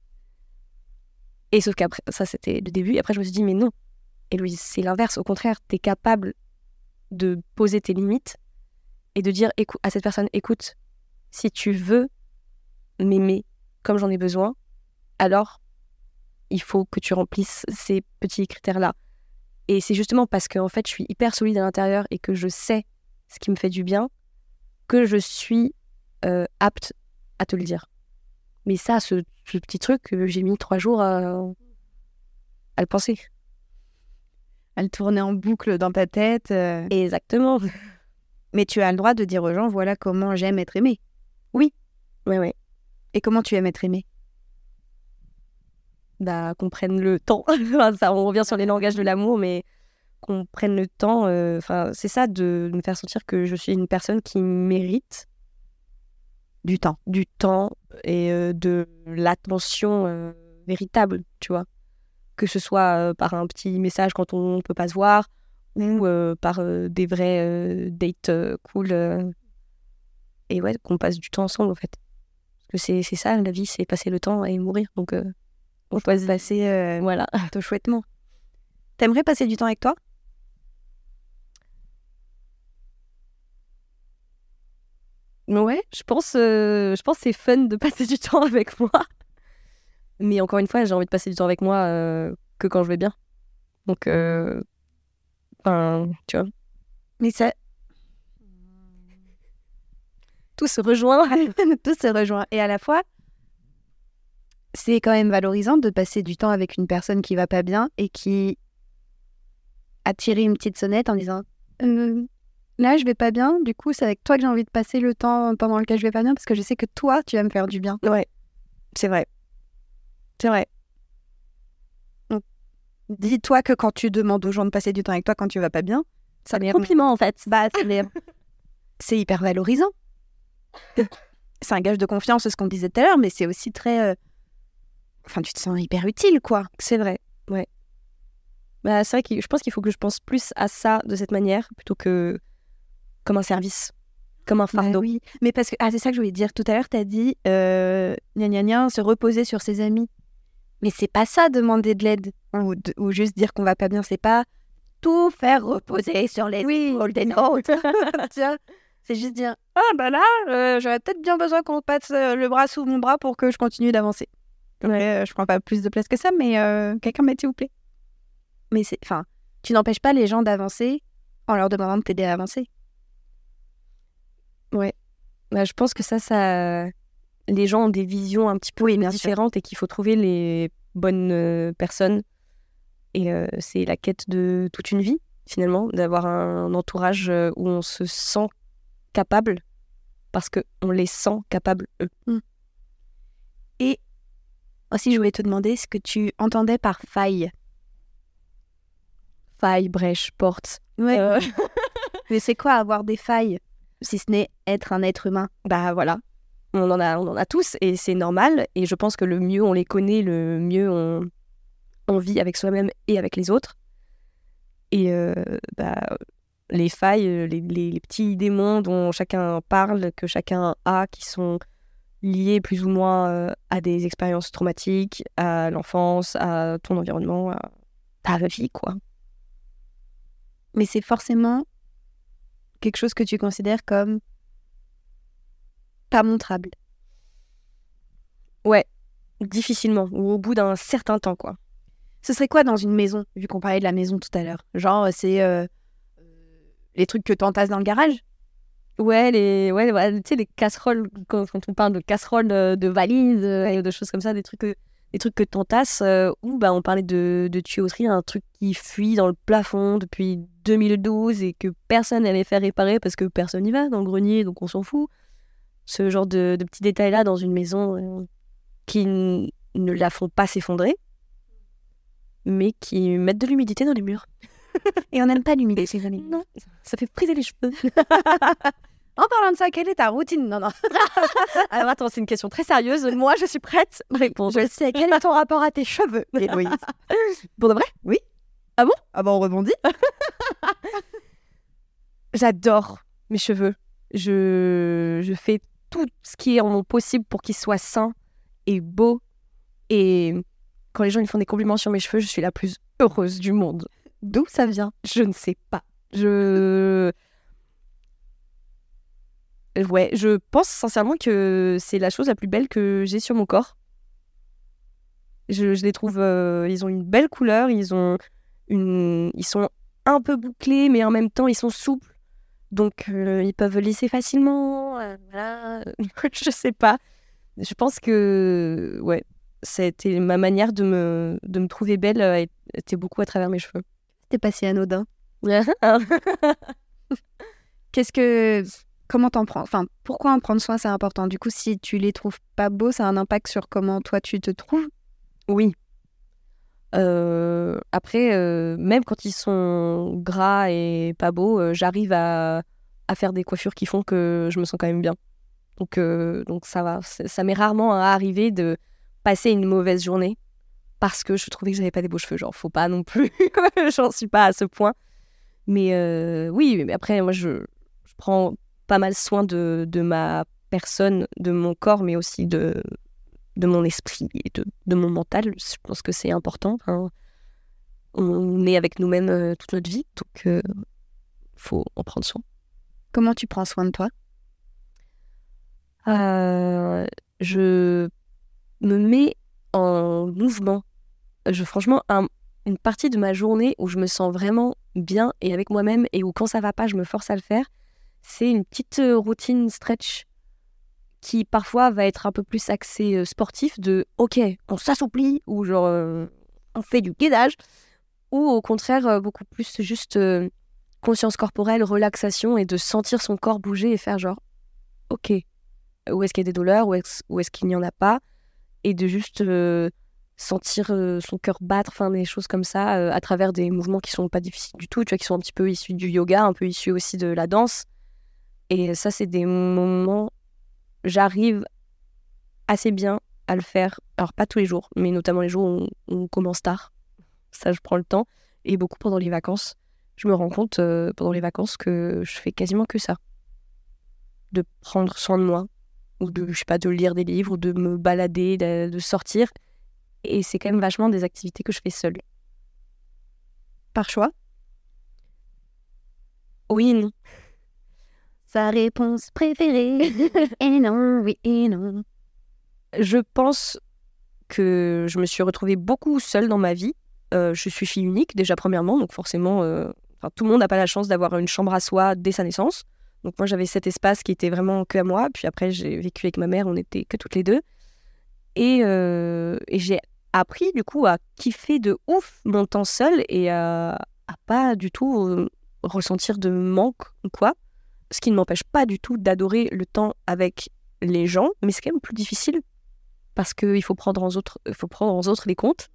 Speaker 3: Et sauf qu'après, ça, c'était le début. Et après, je me suis dit, mais non. Et Louise, c'est l'inverse. Au contraire, tu es capable de poser tes limites et de dire à cette personne écoute, si tu veux m'aimer comme j'en ai besoin, alors il faut que tu remplisses ces petits critères-là. Et c'est justement parce que en fait, je suis hyper solide à l'intérieur et que je sais ce qui me fait du bien que je suis euh, apte à te le dire. Mais ça, ce, ce petit truc, j'ai mis trois jours à, à le penser.
Speaker 2: Elle tournait en boucle dans ta tête. euh.
Speaker 3: Exactement.
Speaker 2: Mais tu as le droit de dire aux gens voilà comment j'aime être aimé.
Speaker 3: Ouais, ouais.
Speaker 2: Et comment tu aimes être aimé?
Speaker 3: Bah, qu'on prenne le temps. Ça, on revient sur les langages de l'amour, mais qu'on prenne le temps. euh, Enfin, c'est ça de me faire sentir que je suis une personne qui mérite
Speaker 2: Du temps.
Speaker 3: du temps et euh, de l'attention euh, véritable, tu vois. Que ce soit par un petit message quand on ne peut pas se voir ou euh, par euh, des vrais euh, dates cool. et ouais, qu'on passe du temps ensemble, en fait. Parce que c'est ça, la vie, c'est passer le temps et mourir. Donc, on choisit.
Speaker 2: Passer euh,
Speaker 3: Voilà.
Speaker 2: plutôt chouettement. T'aimerais passer du temps avec toi?
Speaker 3: Ouais, je pense, je pense que c'est fun de passer du temps avec moi. Mais encore une fois, j'ai envie de passer du temps avec moi que quand je vais bien. Donc,
Speaker 2: Mais ça,
Speaker 3: tout se rejoint.
Speaker 2: tout se rejoint. Et à la fois, c'est quand même valorisant de passer du temps avec une personne qui va pas bien et qui a tiré une petite sonnette en disant Euh, Là, je vais pas bien, du coup, c'est avec toi que j'ai envie de passer le temps pendant lequel je vais pas bien parce que je sais que toi, tu vas me faire du bien.
Speaker 3: Ouais, c'est vrai. C'est vrai.
Speaker 2: Dis-toi que quand tu demandes aux gens de passer du temps avec toi quand tu vas pas bien,
Speaker 3: Ça m'est compliment en fait.
Speaker 2: bah, c'est les- c'est hyper valorisant. C'est un gage de confiance, ce qu'on disait tout à l'heure, mais c'est aussi très. euh, Enfin, tu te sens hyper utile, quoi.
Speaker 3: C'est vrai, ouais. Bah, c'est vrai que je pense qu'il faut que je pense plus à ça de cette manière plutôt que comme un service, comme un
Speaker 2: Bah
Speaker 3: fardeau.
Speaker 2: oui, mais parce que ah, c'est ça que je voulais dire tout à l'heure. T'as dit euh, gna gna gna, se reposer sur ses amis. Mais c'est pas ça demander de l'aide ou, de- ou juste dire qu'on va pas bien. C'est pas tout faire reposer sur les épaules des nôtres. C'est juste dire ah bah là euh, j'aurais peut-être bien besoin qu'on passe euh, le bras sous mon bras pour que je continue d'avancer. Ouais, je prends pas plus de place que ça, mais euh, quelqu'un m'aide s'il vous plaît. Mais c'est enfin tu n'empêches pas les gens d'avancer en leur demandant de t'aider à avancer.
Speaker 3: Bah, je pense que ça, ça, les gens ont des visions un petit peu
Speaker 2: Oui,
Speaker 3: différentes et qu'il faut trouver les bonne euh, personne. Et euh, c'est la quête de toute une vie, finalement, d'avoir un entourage euh, où on se sent capable parce qu'on les sent capables, eux.
Speaker 2: Et aussi, je voulais te demander ce que tu entendais par faille.
Speaker 3: Faille, brèche, porte.
Speaker 2: Ouais.
Speaker 3: Euh,
Speaker 2: Mais c'est quoi avoir des failles si ce n'est être un être humain?
Speaker 3: Bah voilà, on en, a, tous et c'est normal. Et je pense que le mieux on les connaît, le mieux on, vit avec soi-même et avec les autres. Et euh, bah, les failles, les, les- les petits démons dont chacun parle, que chacun a, qui sont liés plus ou moins euh, à des expériences traumatiques, à l'enfance, à ton environnement, à ta vie, quoi.
Speaker 2: Mais c'est forcément quelque chose que tu considères comme pas montrable.
Speaker 3: Ouais, difficilement, ou au bout d'un certain temps, quoi.
Speaker 2: Ce serait quoi dans une maison, vu qu'on parlait de la maison tout à l'heure? Genre, c'est euh, les trucs que t'entasses dans le garage?
Speaker 3: Ouais, les, ouais, ouais, tu sais, les casseroles, quand, on parle de casseroles, euh, de valises, euh, et de choses comme ça, des trucs que, des trucs que t'entasses, euh, ou bah, on parlait de, de tuyauterie, un truc qui fuit dans le plafond depuis 2012 et que personne n'allait faire réparer parce que personne n'y va dans le grenier, donc on s'en fout. Ce genre de, de petits détails-là dans une maison euh, qui ne la font pas s'effondrer, mais qui mettent de l'humidité dans les murs.
Speaker 2: Et on n'aime pas l'humidité, amis.
Speaker 3: Non, ça fait friser les cheveux.
Speaker 2: En parlant de ça, quelle est ta routine? Non, non.
Speaker 3: Alors attends, c'est une question très sérieuse. Moi, je suis prête. Réponse.
Speaker 2: Je sais. Quel est ton rapport à tes cheveux, Héloïse?
Speaker 3: Pour de vrai?
Speaker 2: Oui.
Speaker 3: Ah bon?
Speaker 2: Ah bah on rebondit.
Speaker 3: J'adore mes cheveux. Je, je fais tout ce qui est en mon possible pour qu'ils soient sains et beaux. Et quand les gens ils font des compliments sur mes cheveux, je suis la plus heureuse du monde.
Speaker 2: D'où ça vient
Speaker 3: Je ne sais pas. Je. Ouais, je pense sincèrement que c'est la chose la plus belle que j'ai sur mon corps. Je, je les trouve. euh, ils ont une belle couleur, ils ont une. Ils sont un peu bouclés, mais en même temps, ils sont souples. Donc, euh, ils peuvent lisser facilement. Euh, voilà. je sais pas. Je pense que. Ouais. C'était ma manière de me, de me trouver belle euh, était beaucoup à travers mes cheveux.
Speaker 2: C'était pas si anodin. Qu'est-ce que. Comment t'en prends Enfin, pourquoi en prendre soin, c'est important. Du coup, si tu les trouves pas beaux, ça a un impact sur comment toi tu te trouves?
Speaker 3: Oui. Euh, après, euh, même quand ils sont gras et pas beaux, euh, j'arrive à, à faire des coiffures qui font que je me sens quand même bien. Donc, euh, donc ça va. Ça m'est rarement arrivé de passer une mauvaise journée parce que je trouvais que j'avais pas des beaux cheveux. Genre, faut pas non plus. J'en suis pas à ce point. Mais euh, oui, mais après, moi, je, je prends pas mal soin de, de ma personne, de mon corps, mais aussi de, de mon esprit et de, de mon mental. Je pense que c'est important. Enfin, on est avec nous-mêmes euh, toute notre vie, donc il faut en prendre soin.
Speaker 2: Comment tu prends soin de toi?
Speaker 3: Euh, je me mets en mouvement. Je, franchement, un- une partie de ma journée où je me sens vraiment bien et avec moi-même et où quand ça va pas, je me force à le faire, c'est une petite euh, routine stretch qui parfois va être un peu plus axée euh, sportif de ok, on s'assouplit ou genre on fait du guidage ou au contraire beaucoup plus juste conscience corporelle, relaxation et de sentir son corps bouger et faire genre ok, où est-ce qu'il y a des douleurs, où est-ce, est-ce qu'il n'y en a pas, et de juste euh, sentir euh, son cœur battre, enfin des choses comme ça, euh, à travers des mouvements qui sont pas difficiles du tout, tu vois, qui sont un petit peu issus du yoga, un peu issus aussi de la danse. Et ça, c'est des moments, j'arrive assez bien à le faire, alors pas tous les jours, mais notamment les jours où on commence tard. Ça, je prends le temps, et beaucoup pendant les vacances. Je me rends compte euh, pendant les vacances que je fais quasiment que ça. De prendre soin de moi, ou de, je sais pas, de lire des livres, ou de me balader, de, de sortir. Et c'est quand même vachement des activités que je fais seule.
Speaker 2: Par choix?
Speaker 3: Oui, non.
Speaker 2: Sa réponse préférée? et non, oui et non.
Speaker 3: Je pense que je me suis retrouvée beaucoup seule dans ma vie. Euh, je suis fille unique, déjà premièrement, donc forcément, euh, tout le monde n'a pas la chance d'avoir une chambre à soi dès sa naissance. Donc moi, j'avais cet espace qui était vraiment que à moi. Puis après, j'ai vécu avec ma mère, on n'était que toutes les deux. Et, euh, et j'ai appris du coup à kiffer de ouf mon temps seul et à, à pas du tout euh, ressentir de manque ou quoi. Ce qui ne m'empêche pas du tout d'adorer le temps avec les gens, mais c'est quand même plus difficile parce qu'il faut prendre en faut prendre en autres les comptes.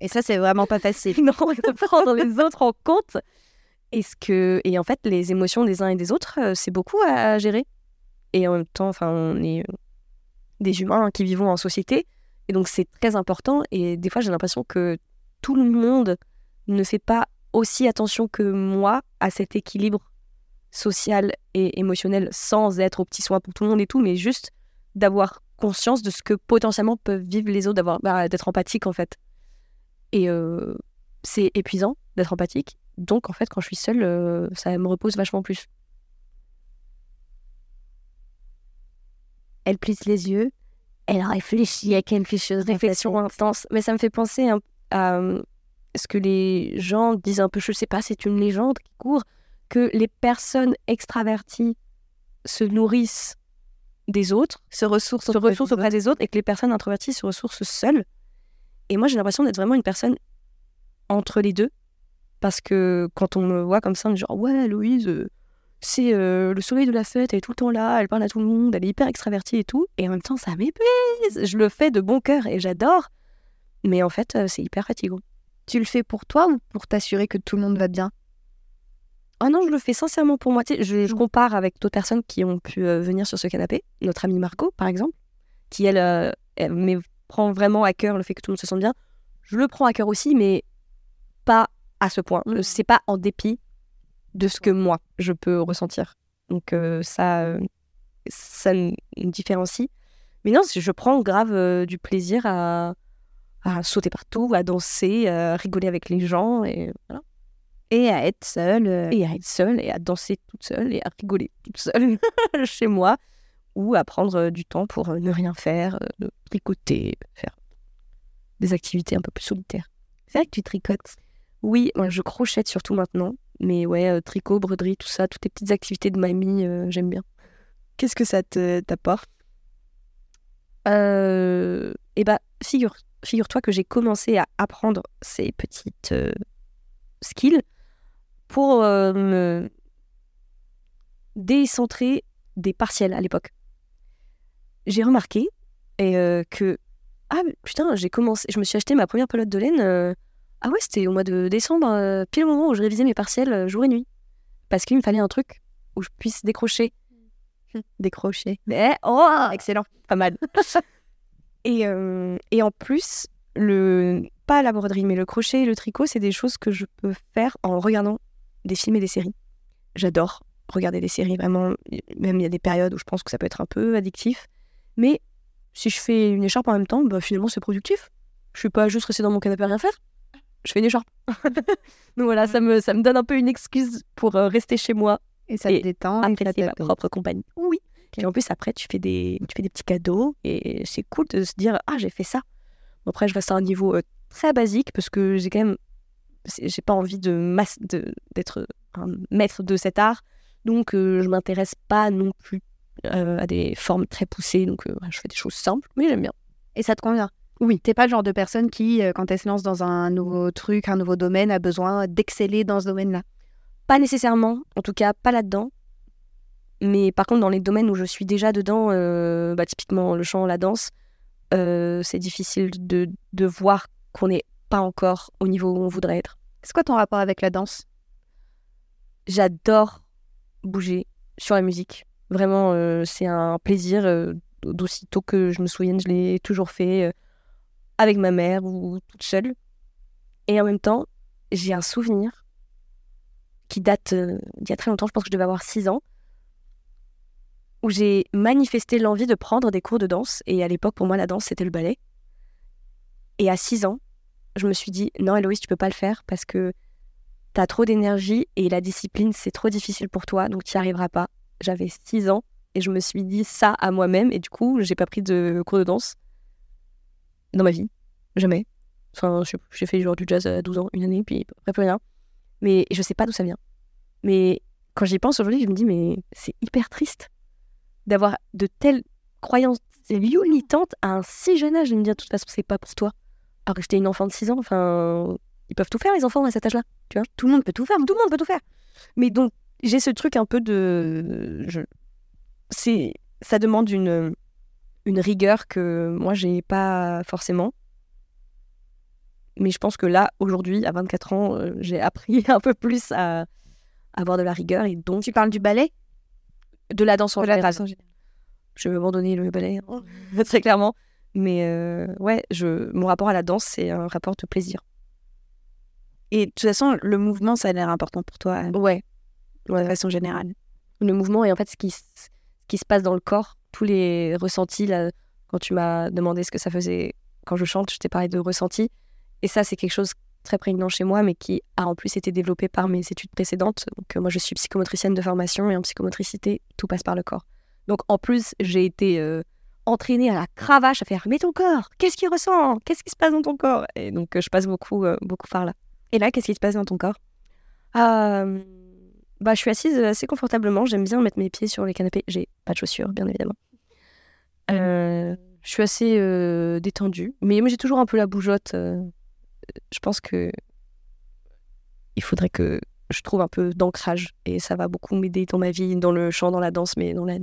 Speaker 2: Et ça, c'est vraiment pas facile.
Speaker 3: non, faut prendre les autres en compte. Et, ce que, et en fait, les émotions des uns et des autres, euh, c'est beaucoup à gérer. Et en même temps, enfin, on est euh, des humains hein, qui vivons en société. Et donc, c'est très important. Et des fois, j'ai l'impression que tout le monde ne fait pas aussi attention que moi à cet équilibre social et émotionnel sans être au petit soin pour tout le monde et tout, mais juste d'avoir conscience de ce que potentiellement peuvent vivre les autres, d'avoir bah, d'être empathique en fait. Et euh, c'est épuisant d'être empathique. Donc en fait, quand je suis seule, euh, ça me repose vachement plus.
Speaker 2: Elle plisse les yeux, elle réfléchit à quelque chose.
Speaker 3: Réflexion intense. Mais ça me fait penser à ce que les gens disent un peu, je sais pas, c'est une légende qui court, que les personnes extraverties se nourrissent des autres,
Speaker 2: Se ressource,
Speaker 3: se ressourcent auprès des autres, et que les personnes introverties se ressourcent seules. Et moi, j'ai l'impression d'être vraiment une personne entre les deux. Parce que quand on me voit comme ça, on me dit genre, ouais, Louise, euh, c'est euh, le soleil de la fête, elle est tout le temps là, elle parle à tout le monde, elle est hyper extravertie et tout. Et en même temps, ça m'épuise. Je le fais de bon cœur et j'adore. Mais en fait, euh, c'est hyper fatigant.
Speaker 2: Tu le fais pour toi ou pour t'assurer que tout le monde va bien?
Speaker 3: Ah non, je le fais sincèrement pour moi. Tu sais, je, je compare avec d'autres personnes qui ont pu euh, venir sur ce canapé. Notre amie Marco, par exemple, qui, elle, euh, elle mais prend vraiment à cœur le fait que tout le monde se sente bien. Je le prends à cœur aussi, mais pas à ce point. Euh, C'est pas en dépit de ce que moi, je peux ressentir. Donc euh, ça, ça me différencie. Mais non, je prends grave du plaisir à, à sauter partout, à danser, à rigoler avec les gens. Et voilà
Speaker 2: Et à être seule. euh,
Speaker 3: et à être seule et à danser toute seule et à rigoler toute seule chez moi ou à prendre euh, du temps pour euh, ne rien faire, de tricoter, faire des activités un peu plus solitaires.
Speaker 2: C'est vrai que tu tricotes.
Speaker 3: Oui, moi je crochette surtout maintenant, mais ouais, tricot, broderie, tout ça, toutes les petites activités de mamie, euh, j'aime bien.
Speaker 2: Qu'est-ce que ça te t'apporte?
Speaker 3: Euh, et bah, figure, figure-toi que j'ai commencé à apprendre ces petites euh, skills pour euh, me décentrer des partiels à l'époque. J'ai remarqué et, euh, que ah putain, j'ai commencé, je me suis acheté ma première pelote de laine. euh, ah ouais, c'était au mois de décembre, pile au moment où je révisais mes partiels jour et nuit, parce qu'il me fallait un truc où je puisse décrocher, décrocher. Mais oh,
Speaker 2: Excellent.
Speaker 3: pas mal. et, et en plus, le, pas la broderie, mais le crochet et le tricot, c'est des choses que je peux faire en regardant des films et des séries. J'adore regarder des séries, vraiment. Même il y a des périodes où je pense que ça peut être un peu addictif. Mais si je fais une écharpe en même temps, bah, finalement, c'est productif. Je suis pas juste restée dans mon canapé à rien faire. Je fais une écharpe. Donc voilà, ça me, ça me donne un peu une excuse pour euh, rester chez moi
Speaker 2: Et ça
Speaker 3: Et
Speaker 2: te détend.
Speaker 3: apprécier ma propre compagnie. Oui. Et en plus, après, tu fais des, tu fais des petits cadeaux et c'est cool de se dire Ah, j'ai fait ça. Bon, après, je reste à un niveau euh, très basique parce que j'ai quand même. J'ai pas envie de d'être un maître de cet art. Donc, euh, je m'intéresse pas non plus euh, à des formes très poussées. Donc, euh, je fais des choses simples, mais j'aime bien.
Speaker 2: Et ça te convient? Oui. T'es pas le genre de personne qui, quand elle se lance dans un nouveau truc, un nouveau domaine, a besoin d'exceller dans ce domaine-là?
Speaker 3: Pas nécessairement, en tout cas, pas là-dedans. Mais par contre, dans les domaines où je suis déjà dedans, bah, typiquement le chant, la danse, euh, c'est difficile de, de voir qu'on n'est pas encore au niveau où on voudrait être.
Speaker 2: C'est quoi ton rapport avec la danse?
Speaker 3: J'adore bouger sur la musique. Vraiment, euh, c'est un plaisir. euh, D'aussitôt que je me souvienne, je l'ai toujours fait euh, avec ma mère ou toute seule. Et en même temps, j'ai un souvenir qui date euh, d'il y a très longtemps, je pense que je devais avoir 6 ans, où j'ai manifesté l'envie de prendre des cours de danse. Et à l'époque, pour moi, la danse, c'était le ballet. Et à 6 ans, je me suis dit, non, Héloïse, tu peux pas le faire parce que t'as trop d'énergie et la discipline, c'est trop difficile pour toi, donc tu n'y arriveras pas. J'avais 6 ans et je me suis dit ça à moi-même et du coup, j'ai pas pris de cours de danse dans ma vie. Jamais. Enfin, j'ai fait du jazz à 12 ans, une année, puis après plus rien. Mais je sais pas d'où ça vient. Mais quand j'y pense aujourd'hui, je me dis, mais c'est hyper triste d'avoir de telles croyances limitantes à un si jeune âge, de me dire, de toute façon, c'est pas pour toi. Alors que j'étais une enfant de 6 ans, enfin, ils peuvent tout faire, les enfants, à cet âge-là. Tu vois
Speaker 2: Tout le monde peut tout faire.
Speaker 3: Tout le monde peut tout faire. Mais donc, j'ai ce truc un peu de. Je... C'est... Ça demande une, une rigueur que moi, j'ai pas forcément. Mais je pense que là, aujourd'hui, à 24 ans, euh, j'ai appris un peu plus à avoir de la rigueur et donc
Speaker 2: Tu parles du ballet?
Speaker 3: De la danse en
Speaker 2: De la
Speaker 3: général.
Speaker 2: danse en général.
Speaker 3: Je vais abandonner le ballet, hein, très clairement. Mais euh, ouais, je, mon rapport à la danse, c'est un rapport de plaisir.
Speaker 2: Et de toute façon, le mouvement, ça a l'air important pour toi euh,
Speaker 3: Ouais.
Speaker 2: de façon générale.
Speaker 3: Le mouvement et en fait ce qui, ce qui se passe dans le corps, tous les ressentis, là, quand tu m'as demandé ce que ça faisait quand je chante, je t'ai parlé de ressentis. Et ça, c'est quelque chose très prégnant chez moi, mais qui a en plus été développé par mes études précédentes. Donc euh, moi, je suis psychomotricienne de formation et en psychomotricité, tout passe par le corps. Donc en plus, j'ai été euh, entraînée à la cravache à faire mais ton corps, qu'est-ce qu'il ressent? Qu'est-ce qui se passe dans ton corps? Et donc euh, je passe beaucoup, euh, beaucoup par là.
Speaker 2: Et là, qu'est-ce qui se passe dans ton corps?
Speaker 3: Euh, bah, je suis assise assez confortablement. J'aime bien mettre mes pieds sur les canapés. J'ai pas de chaussures, bien évidemment. Euh, je suis assez détendue, mais j'ai toujours un peu la bougeotte. je pense que il faudrait que je trouve un peu d'ancrage et ça va beaucoup m'aider dans ma vie, dans le chant, dans la danse, mais dans la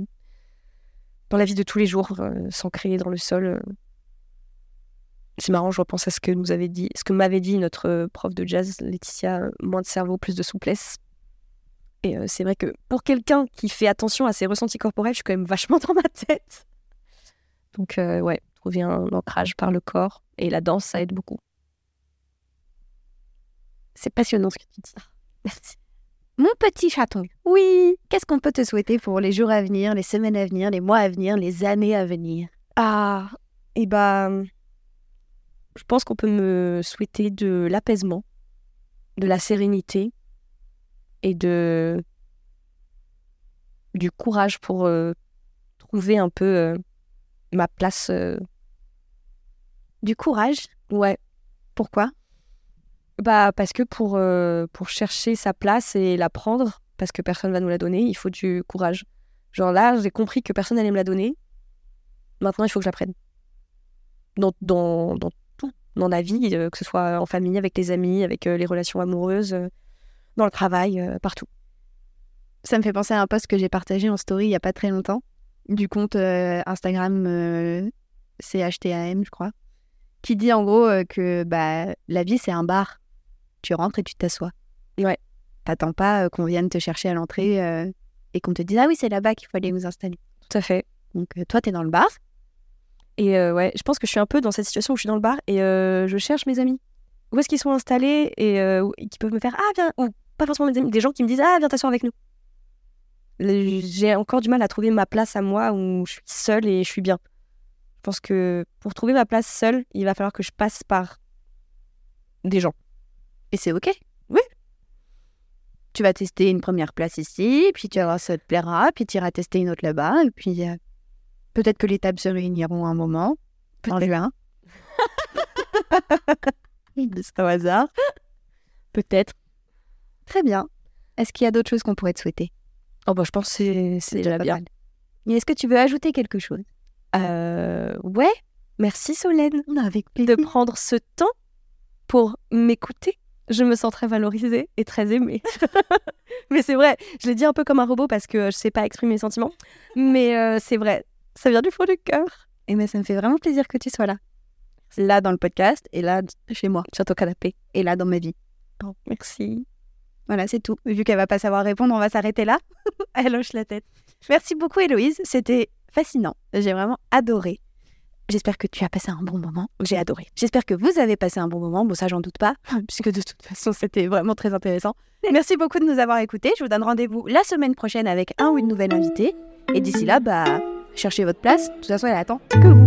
Speaker 3: dans la vie de tous les jours, euh, s'ancrer dans le sol. euh. C'est marrant, je repense à ce que nous avait dit, ce que m'avait dit notre euh, prof de jazz, Laetitia, moins de cerveau, plus de souplesse. Et c'est vrai que pour quelqu'un qui fait attention à ses ressentis corporels, je suis quand même vachement dans ma tête. Donc euh, ouais, trouver un ancrage par le corps et la danse, ça aide beaucoup.
Speaker 2: C'est passionnant ce que tu dis.
Speaker 3: Merci.
Speaker 2: Mon petit chaton, oui, qu'est-ce qu'on peut te souhaiter pour les jours à venir, les semaines à venir, les mois à venir, les années à venir?
Speaker 3: Ah, et bah, je pense qu'on peut me souhaiter de l'apaisement, de la sérénité et de du courage pour euh, trouver un peu euh, ma place. euh,
Speaker 2: Du courage?
Speaker 3: Ouais,
Speaker 2: Pourquoi?
Speaker 3: Bah parce que pour euh, pour chercher sa place et la prendre, parce que personne va nous la donner, il faut du courage. Genre là, j'ai compris que personne n'allait me la donner. Maintenant, il faut que je la. Dans, dans, dans tout, dans la vie, euh, que ce soit en famille, avec les amis, avec euh, les relations amoureuses, dans le travail, partout.
Speaker 2: Ça me fait penser à un post que j'ai partagé en story il y a pas très longtemps, du compte Instagram CHTAM, je crois, qui dit en gros que bah, la vie c'est un bar. Tu rentres et tu t'assois.
Speaker 3: Ouais.
Speaker 2: T'attends pas euh, qu'on vienne te chercher à l'entrée euh, et qu'on te dise ah oui c'est là-bas qu'il faut aller vous installer.
Speaker 3: Tout à fait.
Speaker 2: Donc euh, toi t'es dans le bar.
Speaker 3: Et euh, ouais, je pense que je suis un peu dans cette situation où je suis dans le bar et euh, je cherche mes amis. Où est-ce qu'ils sont installés et, qui peuvent me faire Ah, viens, ou pas forcément mes amis, des gens qui me disent Ah, viens t'asseoir avec nous. J'ai encore du mal à trouver ma place à moi où je suis seule et je suis bien. Je pense que pour trouver ma place seule, il va falloir que je passe par des gens.
Speaker 2: Et c'est ok.
Speaker 3: Oui.
Speaker 2: Tu vas tester une première place ici, puis tu vas voir si ça te plaira, puis tu iras tester une autre là-bas, et puis euh, peut-être que les tables se réuniront un moment, en juin. C'est au hasard.
Speaker 3: Peut-être.
Speaker 2: Très bien. Est-ce qu'il y a d'autres choses qu'on pourrait te souhaiter?
Speaker 3: Oh, bah, je pense que c'est- déjà bien.
Speaker 2: Et est-ce que tu veux ajouter quelque chose?
Speaker 3: Euh, ouais, merci Solène
Speaker 2: Avec
Speaker 3: de prendre ce temps pour m'écouter. Je me sens très valorisée et très aimée. mais c'est vrai, je l'ai dit un peu comme un robot parce que je sais pas exprimer mes sentiments. Mais euh, c'est vrai, ça vient du fond du cœur.
Speaker 2: Et mais ça me fait vraiment plaisir que tu sois là. Là dans le podcast, et là chez moi,
Speaker 3: Sur ton canapé.
Speaker 2: et là dans ma vie.
Speaker 3: Oh, merci.
Speaker 2: Voilà, c'est tout. Vu qu'elle va pas savoir répondre, on va s'arrêter là. Elle hoche la tête. Merci beaucoup, Héloïse. C'était fascinant. J'ai vraiment adoré. J'espère que tu as passé un bon moment. J'ai adoré. J'espère que vous avez passé un bon moment. Bon, ça, j'en doute pas, puisque de toute façon, c'était vraiment très intéressant. Merci beaucoup de nous avoir écoutés. Je vous donne rendez-vous la semaine prochaine avec un ou une nouvelle invitée. Et d'ici là, bah, cherchez votre place. De toute façon, elle attend que vous.